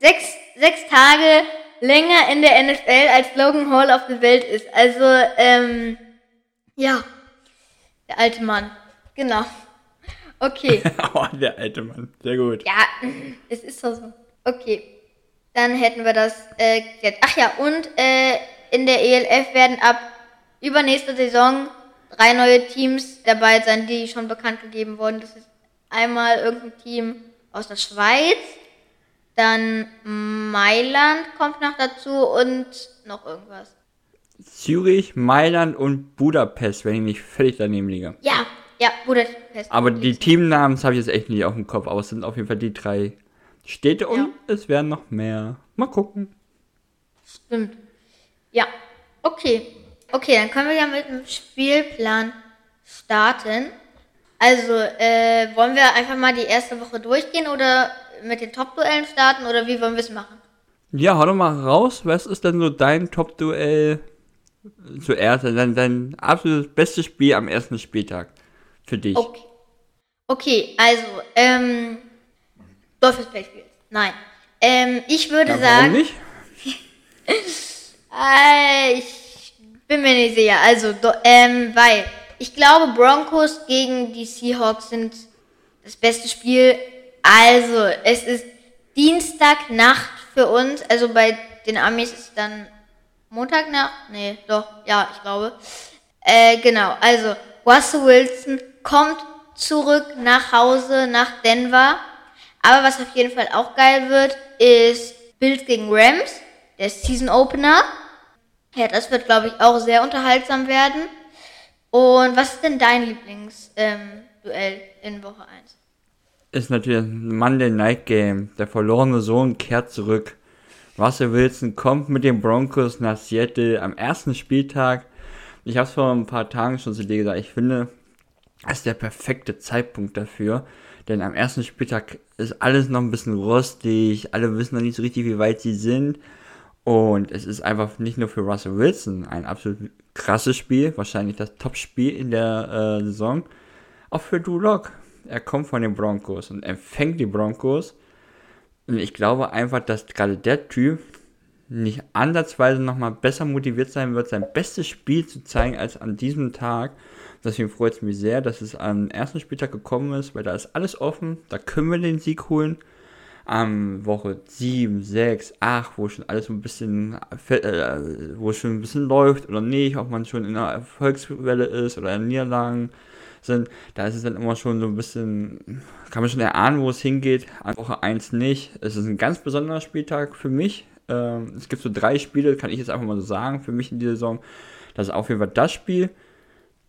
Sechs, sechs Tage länger in der NFL als Logan Hall auf der Welt ist. Also, ähm, ja, der alte Mann. Genau. Okay. oh, der alte Mann. Sehr gut. Ja, es ist doch so. Okay. Dann hätten wir das äh, geklärt. Ach ja, und äh, in der ELF werden ab übernächster Saison drei neue Teams dabei sein, die schon bekannt gegeben wurden. Das ist einmal irgendein Team aus der Schweiz, dann Mailand kommt noch dazu und noch irgendwas. Zürich, Mailand und Budapest, wenn ich nicht völlig daneben liege. Ja, ja, Budapest. Aber die Teamnamen habe ich jetzt echt nicht auf dem Kopf, aber es sind auf jeden Fall die drei Städte und ja. es werden noch mehr. Mal gucken. Stimmt. Ja, okay. Okay, dann können wir ja mit dem Spielplan starten. Also, äh, wollen wir einfach mal die erste Woche durchgehen oder mit den Top-Duellen starten oder wie wollen wir es machen? Ja, hau doch mal raus. Was ist denn so dein Top-Duell zuerst? Dein, dein absolutes bestes Spiel am ersten Spieltag für dich? Okay. Okay, also, ähm, Dolphins Playfield. Nein. Ähm, ich würde Ja, sagen. nicht? Äh, ich bin mir nicht sicher. Also, do, ähm, weil ich glaube, Broncos gegen die Seahawks sind das beste Spiel. Also, es ist Dienstagnacht für uns. Also bei den Amis ist es dann Montagnacht. Nee, doch, ja, ich glaube. Äh, genau. Also, Russell Wilson kommt zurück nach Hause, nach Denver. Aber was auf jeden Fall auch geil wird, ist Bills gegen Rams, der Season Opener. Ja, das wird, glaube ich, auch sehr unterhaltsam werden. Und was ist denn dein Lieblingsduell ähm, in Woche 1? Ist natürlich ein Monday Night Game. Der verlorene Sohn kehrt zurück. Russell Wilson kommt mit den Broncos nach Seattle am ersten Spieltag. Ich habe es vor ein paar Tagen schon zu dir gesagt. Ich finde, das ist der perfekte Zeitpunkt dafür. Denn am ersten Spieltag ist alles noch ein bisschen rostig. Alle wissen noch nicht so richtig, wie weit sie sind. Und es ist einfach nicht nur für Russell Wilson ein absolut krasses Spiel. Wahrscheinlich das Top-Spiel in der äh, Saison. Auch für Drew Lock. Er kommt von den Broncos und empfängt die Broncos. Und ich glaube einfach, dass gerade der Typ nicht ansatzweise nochmal besser motiviert sein wird, sein bestes Spiel zu zeigen als an diesem Tag. Deswegen freut es mich sehr, dass es am ersten Spieltag gekommen ist, weil da ist alles offen. Da können wir den Sieg holen. Am Woche 7, 6, 8, wo schon alles so ein bisschen, äh, wo schon ein bisschen läuft oder nicht, ob man schon in einer Erfolgswelle ist oder in Niederlagen sind, da ist es dann immer schon so ein bisschen, kann man schon erahnen, wo es hingeht. An Woche 1 nicht. Es ist ein ganz besonderer Spieltag für mich. Ähm, es gibt so drei Spiele, kann ich jetzt einfach mal so sagen, für mich in dieser Saison. Das ist auf jeden Fall das Spiel.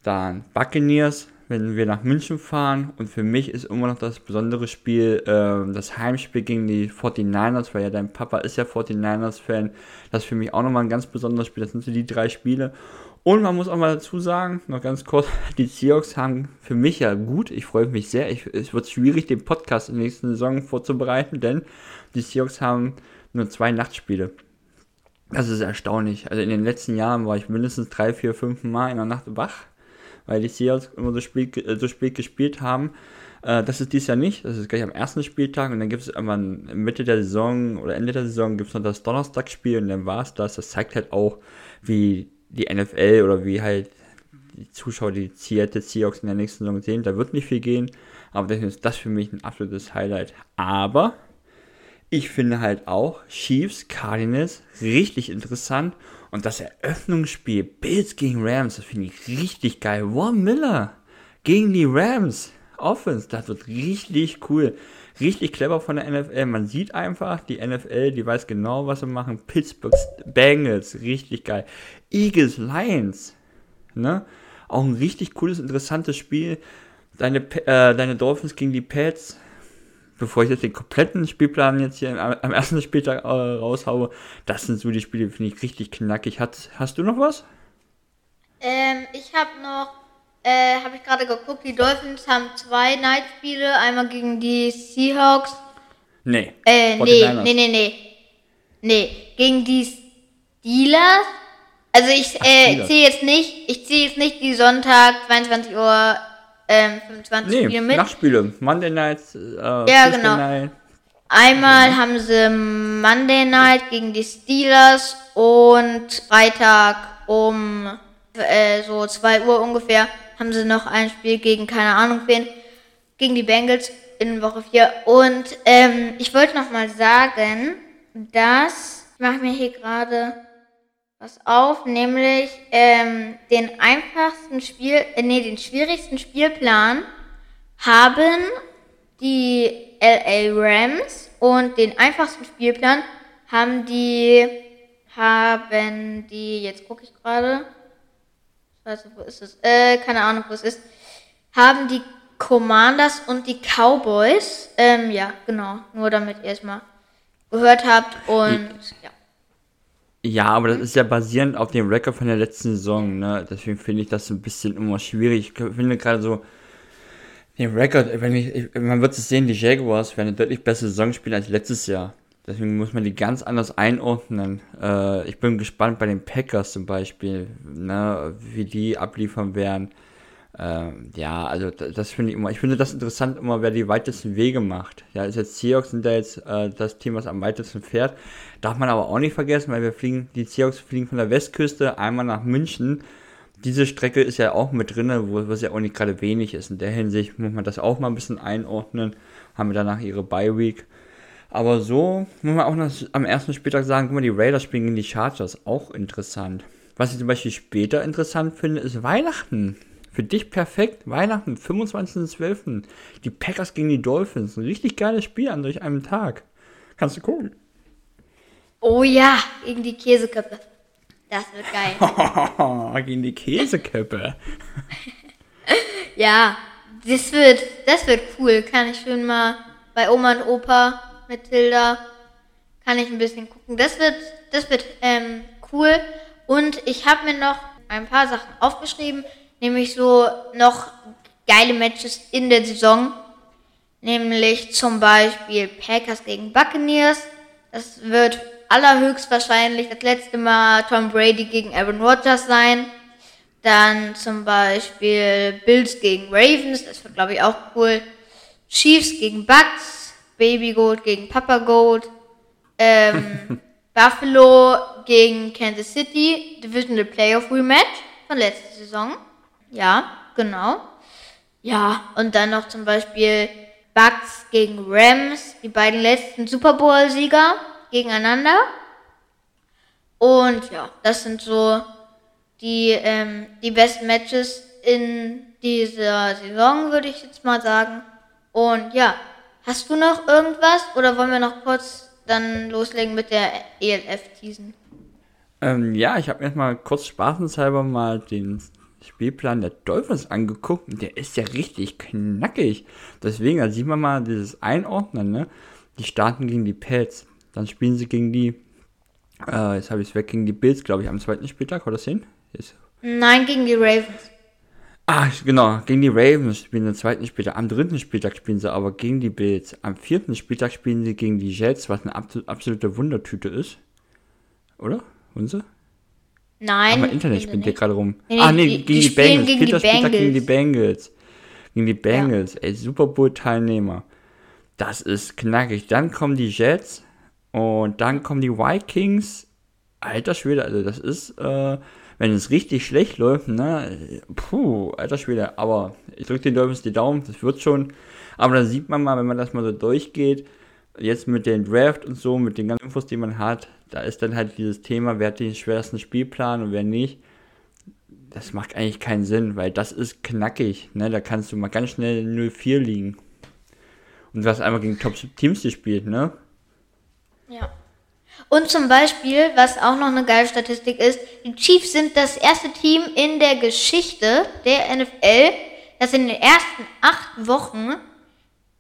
Dann Buccaneers, wenn wir nach München fahren. Und für mich ist immer noch das besondere Spiel ähm, das Heimspiel gegen die 49ers, weil ja dein Papa ist ja 49ers-Fan. Das ist für mich auch nochmal ein ganz besonderes Spiel. Das sind so die drei Spiele. Und man muss auch mal dazu sagen, noch ganz kurz, die Seahawks haben für mich ja gut, ich freue mich sehr, ich, es wird schwierig, den Podcast in der nächsten Saison vorzubereiten, denn die Seahawks haben nur zwei Nachtspiele. Das ist erstaunlich. Also in den letzten Jahren war ich mindestens drei, vier, fünf Mal in der Nacht wach, weil die Seahawks immer so spät, äh, so spät gespielt haben. Äh, das ist dies Jahr nicht. Das ist gleich am ersten Spieltag und dann gibt es irgendwann Mitte der Saison oder Ende der Saison gibt es noch das Donnerstagsspiel und dann war es das. Das zeigt halt auch, wie die NFL oder wie halt die Zuschauer die Seattle Seahawks in der nächsten Saison sehen. Da wird nicht viel gehen, aber deswegen ist das für mich ein absolutes Highlight. Aber ich finde halt auch Chiefs, Cardinals richtig interessant und das Eröffnungsspiel Bills gegen Rams, das finde ich richtig geil. Von Miller gegen die Rams. Offense, das wird richtig cool. Richtig clever von der NFL. Man sieht einfach, die NFL, die weiß genau, was sie machen. Pittsburgh Bengals, richtig geil. Eagles Lions, ne? Auch ein richtig cooles, interessantes Spiel. Deine, äh, deine Dolphins gegen die Pets. Bevor ich jetzt den kompletten Spielplan jetzt hier am, ersten Spieltag äh, raushaue, das sind so die Spiele, finde ich richtig knackig. Hast, hast du noch was? Ähm, ich habe noch, äh, habe ich gerade geguckt, die Dolphins haben zwei Nightspiele, einmal gegen die Seahawks. Nee. Äh, nee, 49ers. nee, nee, nee. Nee, gegen die Steelers. Also ich äh, zähle jetzt nicht, ich zähle jetzt nicht die Sonntag 22 Uhr ähm, 25 Nee, Spiele mit. Nachspiele. Monday Nights, äh, Ja, Tuesday genau. Night. Einmal haben sie Monday Night gegen die Steelers und Freitag um äh, so 2 Uhr ungefähr haben sie noch ein Spiel gegen keine Ahnung wen, gegen die Bengals in Woche 4. Und ähm, ich wollte noch mal sagen, dass, ich mache mir hier gerade was auf, nämlich ähm, den einfachsten Spiel, äh, nee, den schwierigsten Spielplan haben die LA Rams und den einfachsten Spielplan haben die, haben die, jetzt gucke ich gerade, nicht, wo ist es, äh, keine Ahnung, wo es ist, haben die Commanders und die Cowboys, ähm, ja, genau, nur damit ihr es mal gehört habt und, ja. Ja, aber das ist ja basierend auf dem Rekord von der letzten Saison, ne? Deswegen finde ich das so ein bisschen immer schwierig. Ich finde gerade so, Den Rekord, wenn ich, man wird es sehen, die Jaguars werden eine deutlich bessere Saison spielen als letztes Jahr. Deswegen muss man die ganz anders einordnen. Äh, ich bin gespannt bei den Packers zum Beispiel, ne, wie die abliefern werden. Ähm, ja, also das, finde ich immer, ich finde das interessant immer, wer die weitesten Wege macht. Ja, ist jetzt Seahawks sind da jetzt äh, das Team, was am weitesten fährt. Darf man aber auch nicht vergessen, weil wir fliegen, die Seahawks fliegen von der Westküste einmal nach München. Diese Strecke ist ja auch mit drin, wo was ja auch nicht gerade wenig ist. In der Hinsicht muss man das auch mal ein bisschen einordnen. Haben wir danach ihre Bye Week. Aber so muss man auch noch am ersten Spieltag sagen, guck mal, die Raiders spielen gegen die Chargers. Auch interessant. Was ich zum Beispiel später interessant finde, ist Weihnachten. Für dich perfekt. Weihnachten, 25.12. Die Packers gegen die Dolphins. Ein richtig geiles Spiel an solch einem Tag. Kannst du gucken. Oh ja, gegen die Käseköppe. Das wird geil. gegen die Käseköppe. ja, das wird, das wird cool. Kann ich schön mal bei Oma und Opa mit Tilda, kann ich ein bisschen gucken. Das wird, das wird ähm, cool. Und ich habe mir noch ein paar Sachen aufgeschrieben nämlich so noch geile Matches in der Saison. Nämlich zum Beispiel Packers gegen Buccaneers. Das wird allerhöchstwahrscheinlich das letzte Mal Tom Brady gegen Aaron Rodgers sein. Dann zum Beispiel Bills gegen Ravens, das wird glaube ich auch cool. Chiefs gegen Bucks, Baby Gold gegen Papa Gold. Ähm, Buffalo gegen Kansas City, Divisional Playoff Rematch von letzter Saison. Ja, genau. Ja, und dann noch zum Beispiel Bucks gegen Rams, die beiden letzten Super Bowl-Sieger gegeneinander. Und ja, das sind so die, ähm, die besten Matches in dieser Saison, würde ich jetzt mal sagen. Und ja, hast du noch irgendwas oder wollen wir noch kurz dann loslegen mit der ELF-Teasen? Ähm, ja, ich habe mir mal kurz spaßenshalber mal den Spielplan der Dolphins angeguckt und der ist ja richtig knackig. Deswegen, da sieht man mal dieses Einordnen, ne? Die starten gegen die Pets, dann spielen sie gegen die, äh, jetzt habe ich es weg, gegen die Bills, glaube ich, am zweiten Spieltag, oder sehen? Jetzt. Nein, gegen die Ravens. Ah, genau, gegen die Ravens spielen sie am zweiten Spieltag. Am dritten Spieltag spielen sie aber gegen die Bills. Am vierten Spieltag spielen sie gegen die Jets, was eine absolute Wundertüte ist. Oder? Unse? Nein. Aber Internet spinnt hier gerade rum. Nee, ah, nee, die, gegen die, die Bengals. Gegen Vierter die Bengals. gegen die Bengals. Gegen die Bengals. Ja. Ey, Super Bowl-Teilnehmer. Das ist knackig. Dann kommen die Jets und dann kommen die Vikings. Alter Schwede, also das ist, äh, wenn es richtig schlecht läuft, ne, puh, alter Schwede. Aber ich drücke den Dolphins die Daumen, das wird schon. Aber da sieht man mal, wenn man das mal so durchgeht, jetzt mit den Draft und so, mit den ganzen Infos, die man hat, da ist dann halt dieses Thema, wer hat den schwersten Spielplan und wer nicht. Das macht eigentlich keinen Sinn, weil das ist knackig. Ne? Da kannst du mal ganz schnell 0-4 liegen. Und du hast einmal gegen Top-Teams gespielt, ne? Ja. Und zum Beispiel, was auch noch eine geile Statistik ist, die Chiefs sind das erste Team in der Geschichte der NFL, das in den ersten acht Wochen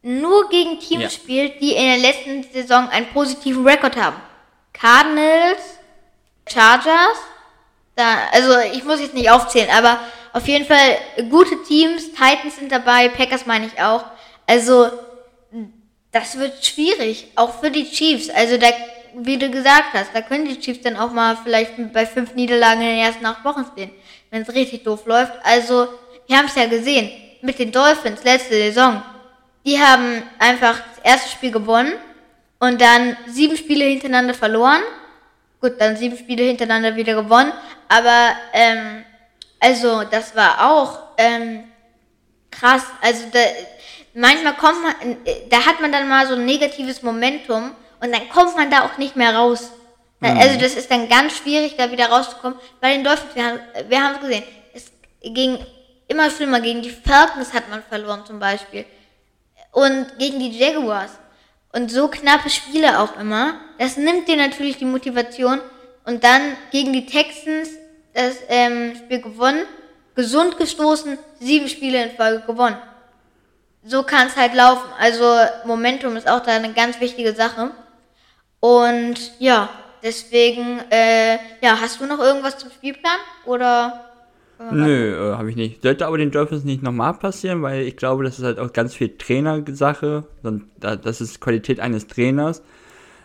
nur gegen Teams ja. spielt, die in der letzten Saison einen positiven Rekord haben. Cardinals, Chargers, da, also ich muss jetzt nicht aufzählen, aber auf jeden Fall gute Teams, Titans sind dabei, Packers meine ich auch. Also das wird schwierig, auch für die Chiefs. Also da, wie du gesagt hast, da können die Chiefs dann auch mal vielleicht bei fünf Niederlagen in den ersten acht Wochen stehen, wenn es richtig doof läuft. Also wir haben es ja gesehen mit den Dolphins letzte Saison die haben einfach das erste Spiel gewonnen und dann sieben Spiele hintereinander verloren. Gut, dann sieben Spiele hintereinander wieder gewonnen. Aber, ähm, also, das war auch ähm, krass. Also, da, manchmal kommt man, da hat man dann mal so ein negatives Momentum und dann kommt man da auch nicht mehr raus. Mhm. Also, das ist dann ganz schwierig, da wieder rauszukommen. Bei den Dolphins, wir haben wir es gesehen, es ging immer schlimmer. Gegen die Falcons hat man verloren zum Beispiel und gegen die Jaguars. Und so knappe Spiele auch immer. Das nimmt dir natürlich die Motivation. Und dann gegen die Texans das ähm, Spiel gewonnen, gesund gestoßen, sieben Spiele in Folge gewonnen. So kann es halt laufen. Also Momentum ist auch da eine ganz wichtige Sache. Und ja, deswegen, äh, ja, hast du noch irgendwas zum Spielplan? Oder Nö, äh, habe ich nicht. Sollte aber den Dolphins nicht nochmal passieren, weil ich glaube, das ist halt auch ganz viel Trainersache. Das ist Qualität eines Trainers,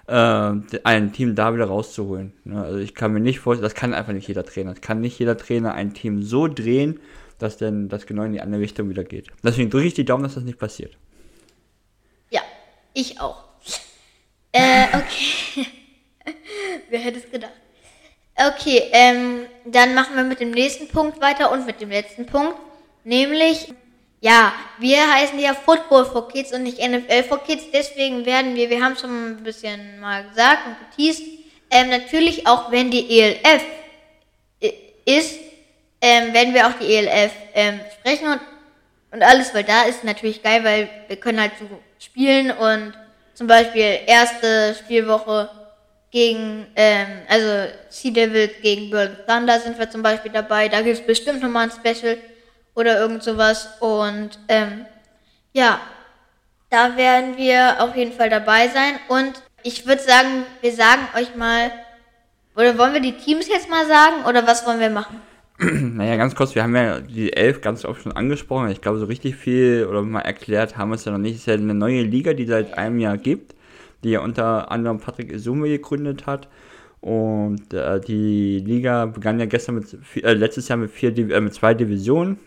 äh, ein Team da wieder rauszuholen. Ne? Also ich kann mir nicht vorstellen, das kann einfach nicht jeder Trainer. Das kann nicht jeder Trainer ein Team so drehen, dass dann das genau in die andere Richtung wieder geht. Deswegen drücke ich die Daumen, dass das nicht passiert. Ja, ich auch. Äh, okay. Wer hätte es gedacht? Okay, ähm, dann machen wir mit dem nächsten Punkt weiter und mit dem letzten Punkt. Nämlich, ja, wir heißen ja Football for Kids und nicht NFL for Kids. Deswegen werden wir, wir haben schon ein bisschen mal gesagt und geteased, ähm, natürlich auch wenn die ELF äh, ist, ähm, werden wir auch die ELF ähm, sprechen und, und alles, weil da ist natürlich geil, weil wir können halt so spielen und zum Beispiel erste Spielwoche gegen, ähm, also Sea Devils gegen World Thunder sind wir zum Beispiel dabei. Da gibt es bestimmt nochmal ein Special oder irgend sowas. Und ähm, ja, da werden wir auf jeden Fall dabei sein. Und ich würde sagen, wir sagen euch mal, oder wollen wir die Teams jetzt mal sagen oder was wollen wir machen? Naja, ganz kurz, wir haben ja die Elf ganz oft schon angesprochen. Ich glaube, so richtig viel oder mal erklärt haben wir es ja noch nicht. Es ist ja eine neue Liga, die seit einem Jahr gibt die ja unter anderem Patrick Isume gegründet hat. Und äh, die Liga begann ja gestern mit, äh, letztes Jahr mit, vier, äh, mit zwei Divisionen.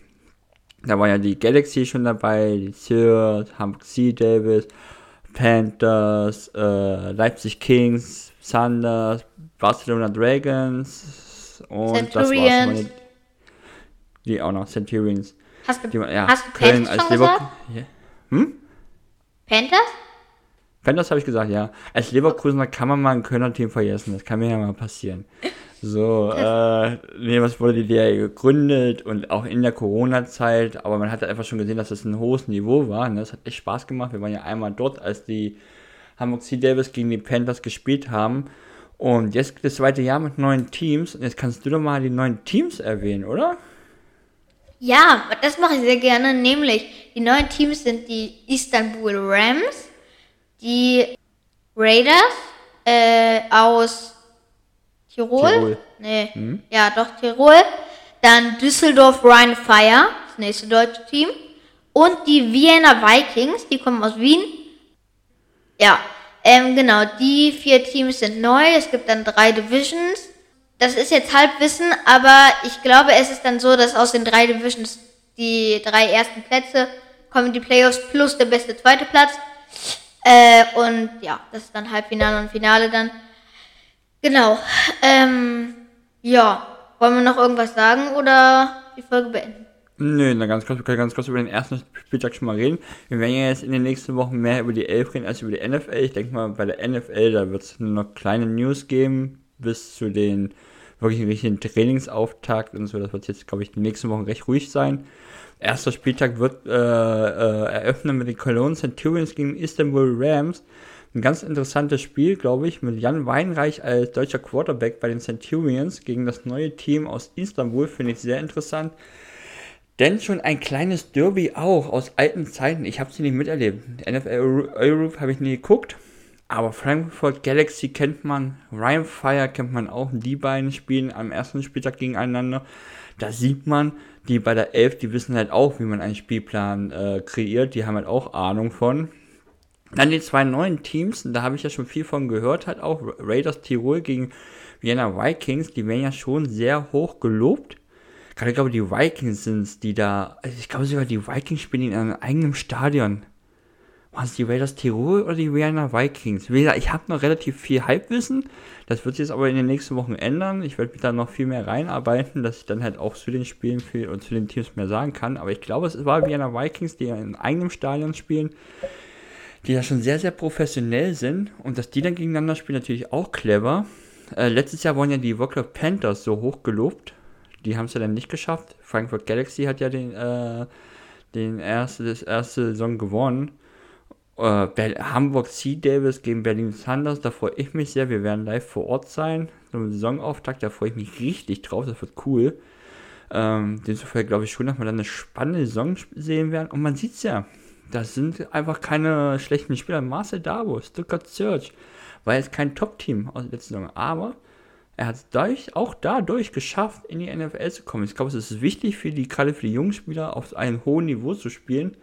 Da war ja die Galaxy schon dabei, die Sears, Hamburg Sea Davis, Panthers, äh, Leipzig Kings, Thunders, Barcelona Dragons und Centurions. das war's. Meine, die auch noch, Centurions. Hast du, die, ja, hast du Köln als Leverkusen. Ja. Hm? Panthers? Panthers habe ich gesagt, ja. Als Leverkusener kann man mal ein Kölner Team vergessen. Das kann mir ja mal passieren. So, äh, nee, was wurde die DA gegründet und auch in der Corona-Zeit, aber man hat einfach schon gesehen, dass das ein hohes Niveau war. Ne? Das hat echt Spaß gemacht. Wir waren ja einmal dort, als die Hamburg Sea Davis gegen die Panthers gespielt haben. Und jetzt das zweite Jahr mit neuen Teams. Und jetzt kannst du doch mal die neuen Teams erwähnen, oder? Ja, das mache ich sehr gerne. Nämlich, die neuen Teams sind die Istanbul Rams, die Raiders äh, aus Tirol. Tirol. Nee, hm? ja, doch Tirol. Dann Düsseldorf Rhine Fire, das nächste deutsche Team. Und die Vienna Vikings, die kommen aus Wien. Ja, ähm, genau, die vier Teams sind neu. Es gibt dann drei Divisions. Das ist jetzt Halbwissen, aber ich glaube, es ist dann so, dass aus den drei Divisions die drei ersten Plätze kommen die Playoffs plus der beste zweite Platz. Äh, und ja, das ist dann Halbfinale und Finale dann. Genau. Ähm, ja, wollen wir noch irgendwas sagen oder die Folge beenden? Nö, na ganz kurz, wir können ganz kurz über den ersten Spieltag schon mal reden. Wir werden ja jetzt in den nächsten Wochen mehr über die Elf reden als über die NFL. Ich denke mal, bei der NFL, da wird es nur noch kleine News geben, bis zu den wirklich richtigen Trainingsauftakt und so. Das wird jetzt, glaube ich, die nächsten Wochen recht ruhig sein. Erster Spieltag wird äh, äh, eröffnen mit den Cologne Centurions gegen Istanbul Rams. Ein ganz interessantes Spiel, glaube ich, mit Jan Weinreich als deutscher Quarterback bei den Centurions gegen das neue Team aus Istanbul. Finde ich sehr interessant. Denn schon ein kleines Derby auch aus alten Zeiten. Ich habe sie nicht miterlebt. NFL Europe habe ich nie geguckt. Aber Frankfurt Galaxy kennt man. Ryan Fire kennt man auch. Die beiden spielen am ersten Spieltag gegeneinander. Da sieht man, die bei der Elf, die wissen halt auch, wie man einen Spielplan äh, kreiert, die haben halt auch Ahnung von. Dann die zwei neuen Teams, da habe ich ja schon viel von gehört, halt auch Raiders Tirol gegen Vienna Vikings, die werden ja schon sehr hoch gelobt. Gerade ich glaube, die Vikings sind die da, also ich glaube sogar die Vikings spielen in einem eigenen Stadion. Waren es die Raiders Tirol oder die Vienna Vikings? Ich habe noch relativ viel Halbwissen. Das wird sich jetzt aber in den nächsten Wochen ändern. Ich werde mich da noch viel mehr reinarbeiten, dass ich dann halt auch zu den Spielen viel und zu den Teams mehr sagen kann. Aber ich glaube, es war Vienna Vikings, die in eigenem Stadion spielen, die ja schon sehr, sehr professionell sind. Und dass die dann gegeneinander spielen, natürlich auch clever. Äh, letztes Jahr wurden ja die Wroclaw Panthers so hoch gelobt. Die haben es ja dann nicht geschafft. Frankfurt Galaxy hat ja den, äh, den erste, das erste Saison gewonnen. Äh, Hamburg Sea Davis gegen Berlin Thunders, da freue ich mich sehr. Wir werden live vor Ort sein. So ein Saisonauftakt, da freue ich mich richtig drauf. Das wird cool. Ähm, demzufolge glaube ich schon, dass wir dann eine spannende Saison sehen werden. Und man sieht es ja, das sind einfach keine schlechten Spieler. Marcel Dabo, Stuttgart Search, war jetzt kein Top-Team aus der letzten Saison. Aber er hat es auch dadurch geschafft, in die NFL zu kommen. Ich glaube, es ist wichtig für die, gerade für die jungen Spieler, auf einem hohen Niveau zu spielen.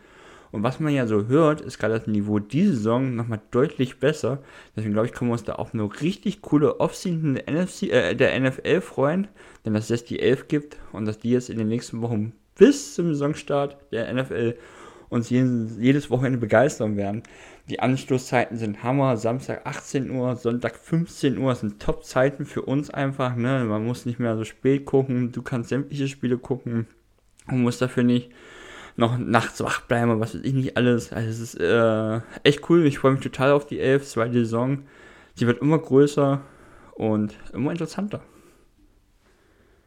Und was man ja so hört, ist gerade das Niveau diese Saison nochmal deutlich besser. Deswegen glaube ich, können wir uns da auf eine richtig coole Offseason der, NFC, äh, der NFL freuen, denn dass es die 11 gibt und dass die jetzt in den nächsten Wochen bis zum Saisonstart der NFL uns jedes Wochenende begeistern werden. Die Anstoßzeiten sind Hammer. Samstag 18 Uhr, Sonntag 15 Uhr sind Top-Zeiten für uns einfach. Ne? Man muss nicht mehr so spät gucken. Du kannst sämtliche Spiele gucken und musst dafür nicht noch nachts wach bleiben und was weiß ich nicht alles. Also es ist äh, echt cool. Ich freue mich total auf die 11, zweite Saison. Sie wird immer größer und immer interessanter.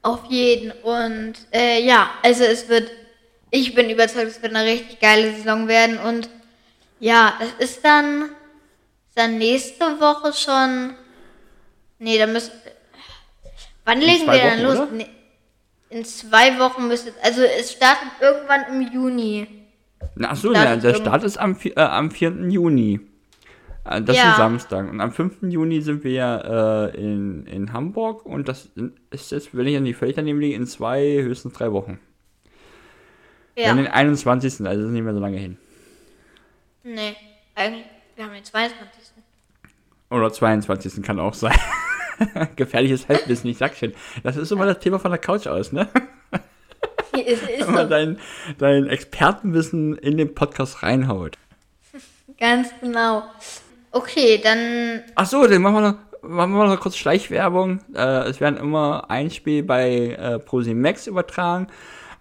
Auf jeden. Und äh, ja, also es wird, ich bin überzeugt, es wird eine richtig geile Saison werden. Und ja, es ist dann, dann nächste Woche schon. Nee, da müssen. Wann legen wir dann los? Nee, in zwei Wochen müsste. Also es startet irgendwann im Juni. Ach so, ja, der Start ist am, äh, am 4. Juni. Äh, das ja. ist Samstag. Und am 5. Juni sind wir ja äh, in, in Hamburg und das ist jetzt, wenn ich an die Völker nehme, in zwei, höchstens drei Wochen. Ja. Dann den 21. Also ist nicht mehr so lange hin. Nee, eigentlich, wir haben den 22. Oder 22. kann auch sein. Gefährliches Halbwissen, ich sag schon. Das ist immer das Thema von der Couch aus, ne? Wenn man dein, dein Expertenwissen in den Podcast reinhaut. Ganz genau. Okay, dann. Ach so, dann machen wir noch, machen wir noch kurz Schleichwerbung. Äh, es werden immer ein Spiel bei äh, ProSimax übertragen,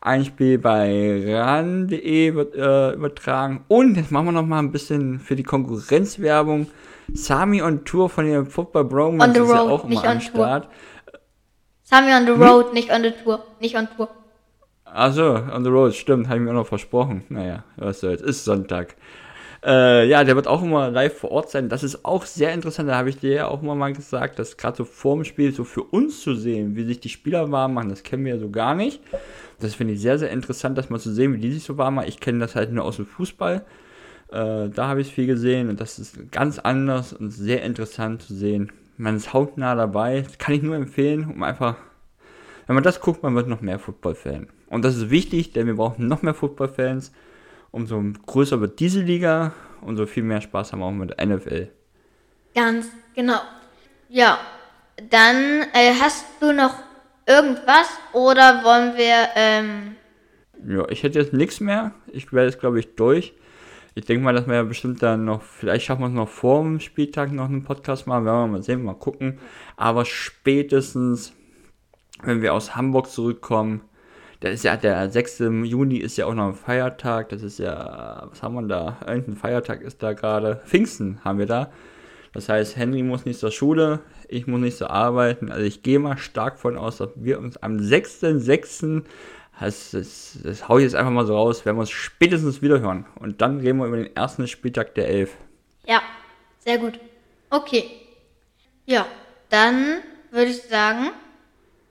ein Spiel bei RAN.de wird äh, übertragen und jetzt machen wir noch mal ein bisschen für die Konkurrenzwerbung. Sami on Tour von den Football Bromance on the road, ist ja auch immer am Start. Sami on the hm? road, hm? nicht on the tour, nicht on Tour. Achso, on the road, stimmt, habe ich mir auch noch versprochen. Naja, was soll's, ist Sonntag. Äh, ja, der wird auch immer live vor Ort sein. Das ist auch sehr interessant. Da habe ich dir ja auch immer mal gesagt, dass gerade so vorm Spiel so für uns zu sehen, wie sich die Spieler warm machen, das kennen wir ja so gar nicht. Das finde ich sehr, sehr interessant, das mal zu sehen, wie die sich so warm machen. Ich kenne das halt nur aus dem Fußball. Äh, da habe ich viel gesehen und das ist ganz anders und sehr interessant zu sehen. Man ist hautnah dabei. Das kann ich nur empfehlen, um einfach, wenn man das guckt, man wird noch mehr Football-Fan. Und das ist wichtig, denn wir brauchen noch mehr Football-Fans umso größer wird diese Liga, umso viel mehr Spaß haben wir auch mit der NFL. Ganz genau. Ja, dann äh, hast du noch irgendwas oder wollen wir... Ähm ja, ich hätte jetzt nichts mehr. Ich werde jetzt, glaube ich, durch. Ich denke mal, dass wir ja bestimmt dann noch, vielleicht schaffen wir es noch vor dem Spieltag noch einen Podcast machen, werden wir mal sehen, mal gucken. Aber spätestens, wenn wir aus Hamburg zurückkommen, das ist ja der 6. Juni ist ja auch noch ein Feiertag. Das ist ja, was haben wir da? Irgendein Feiertag ist da gerade. Pfingsten haben wir da. Das heißt, Henry muss nicht zur Schule, ich muss nicht zur Arbeiten. Also ich gehe mal stark von aus, dass wir uns am 6.6. Das, das, das hau ich jetzt einfach mal so raus, werden wir uns spätestens wieder hören. Und dann reden wir über den ersten Spieltag der 11. Ja, sehr gut. Okay. Ja, dann würde ich sagen,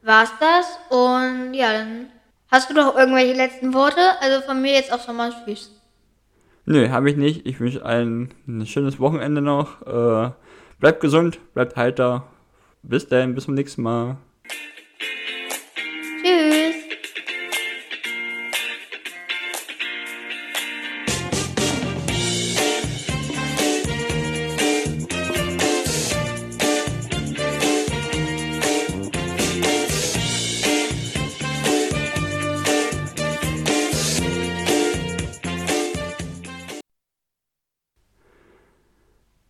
war's das. Und ja, dann Hast du noch irgendwelche letzten Worte? Also von mir jetzt auch schon mal Tschüss. Nö, habe ich nicht. Ich wünsche allen ein schönes Wochenende noch. Äh, bleibt gesund, bleibt heiter. Bis dann, bis zum nächsten Mal.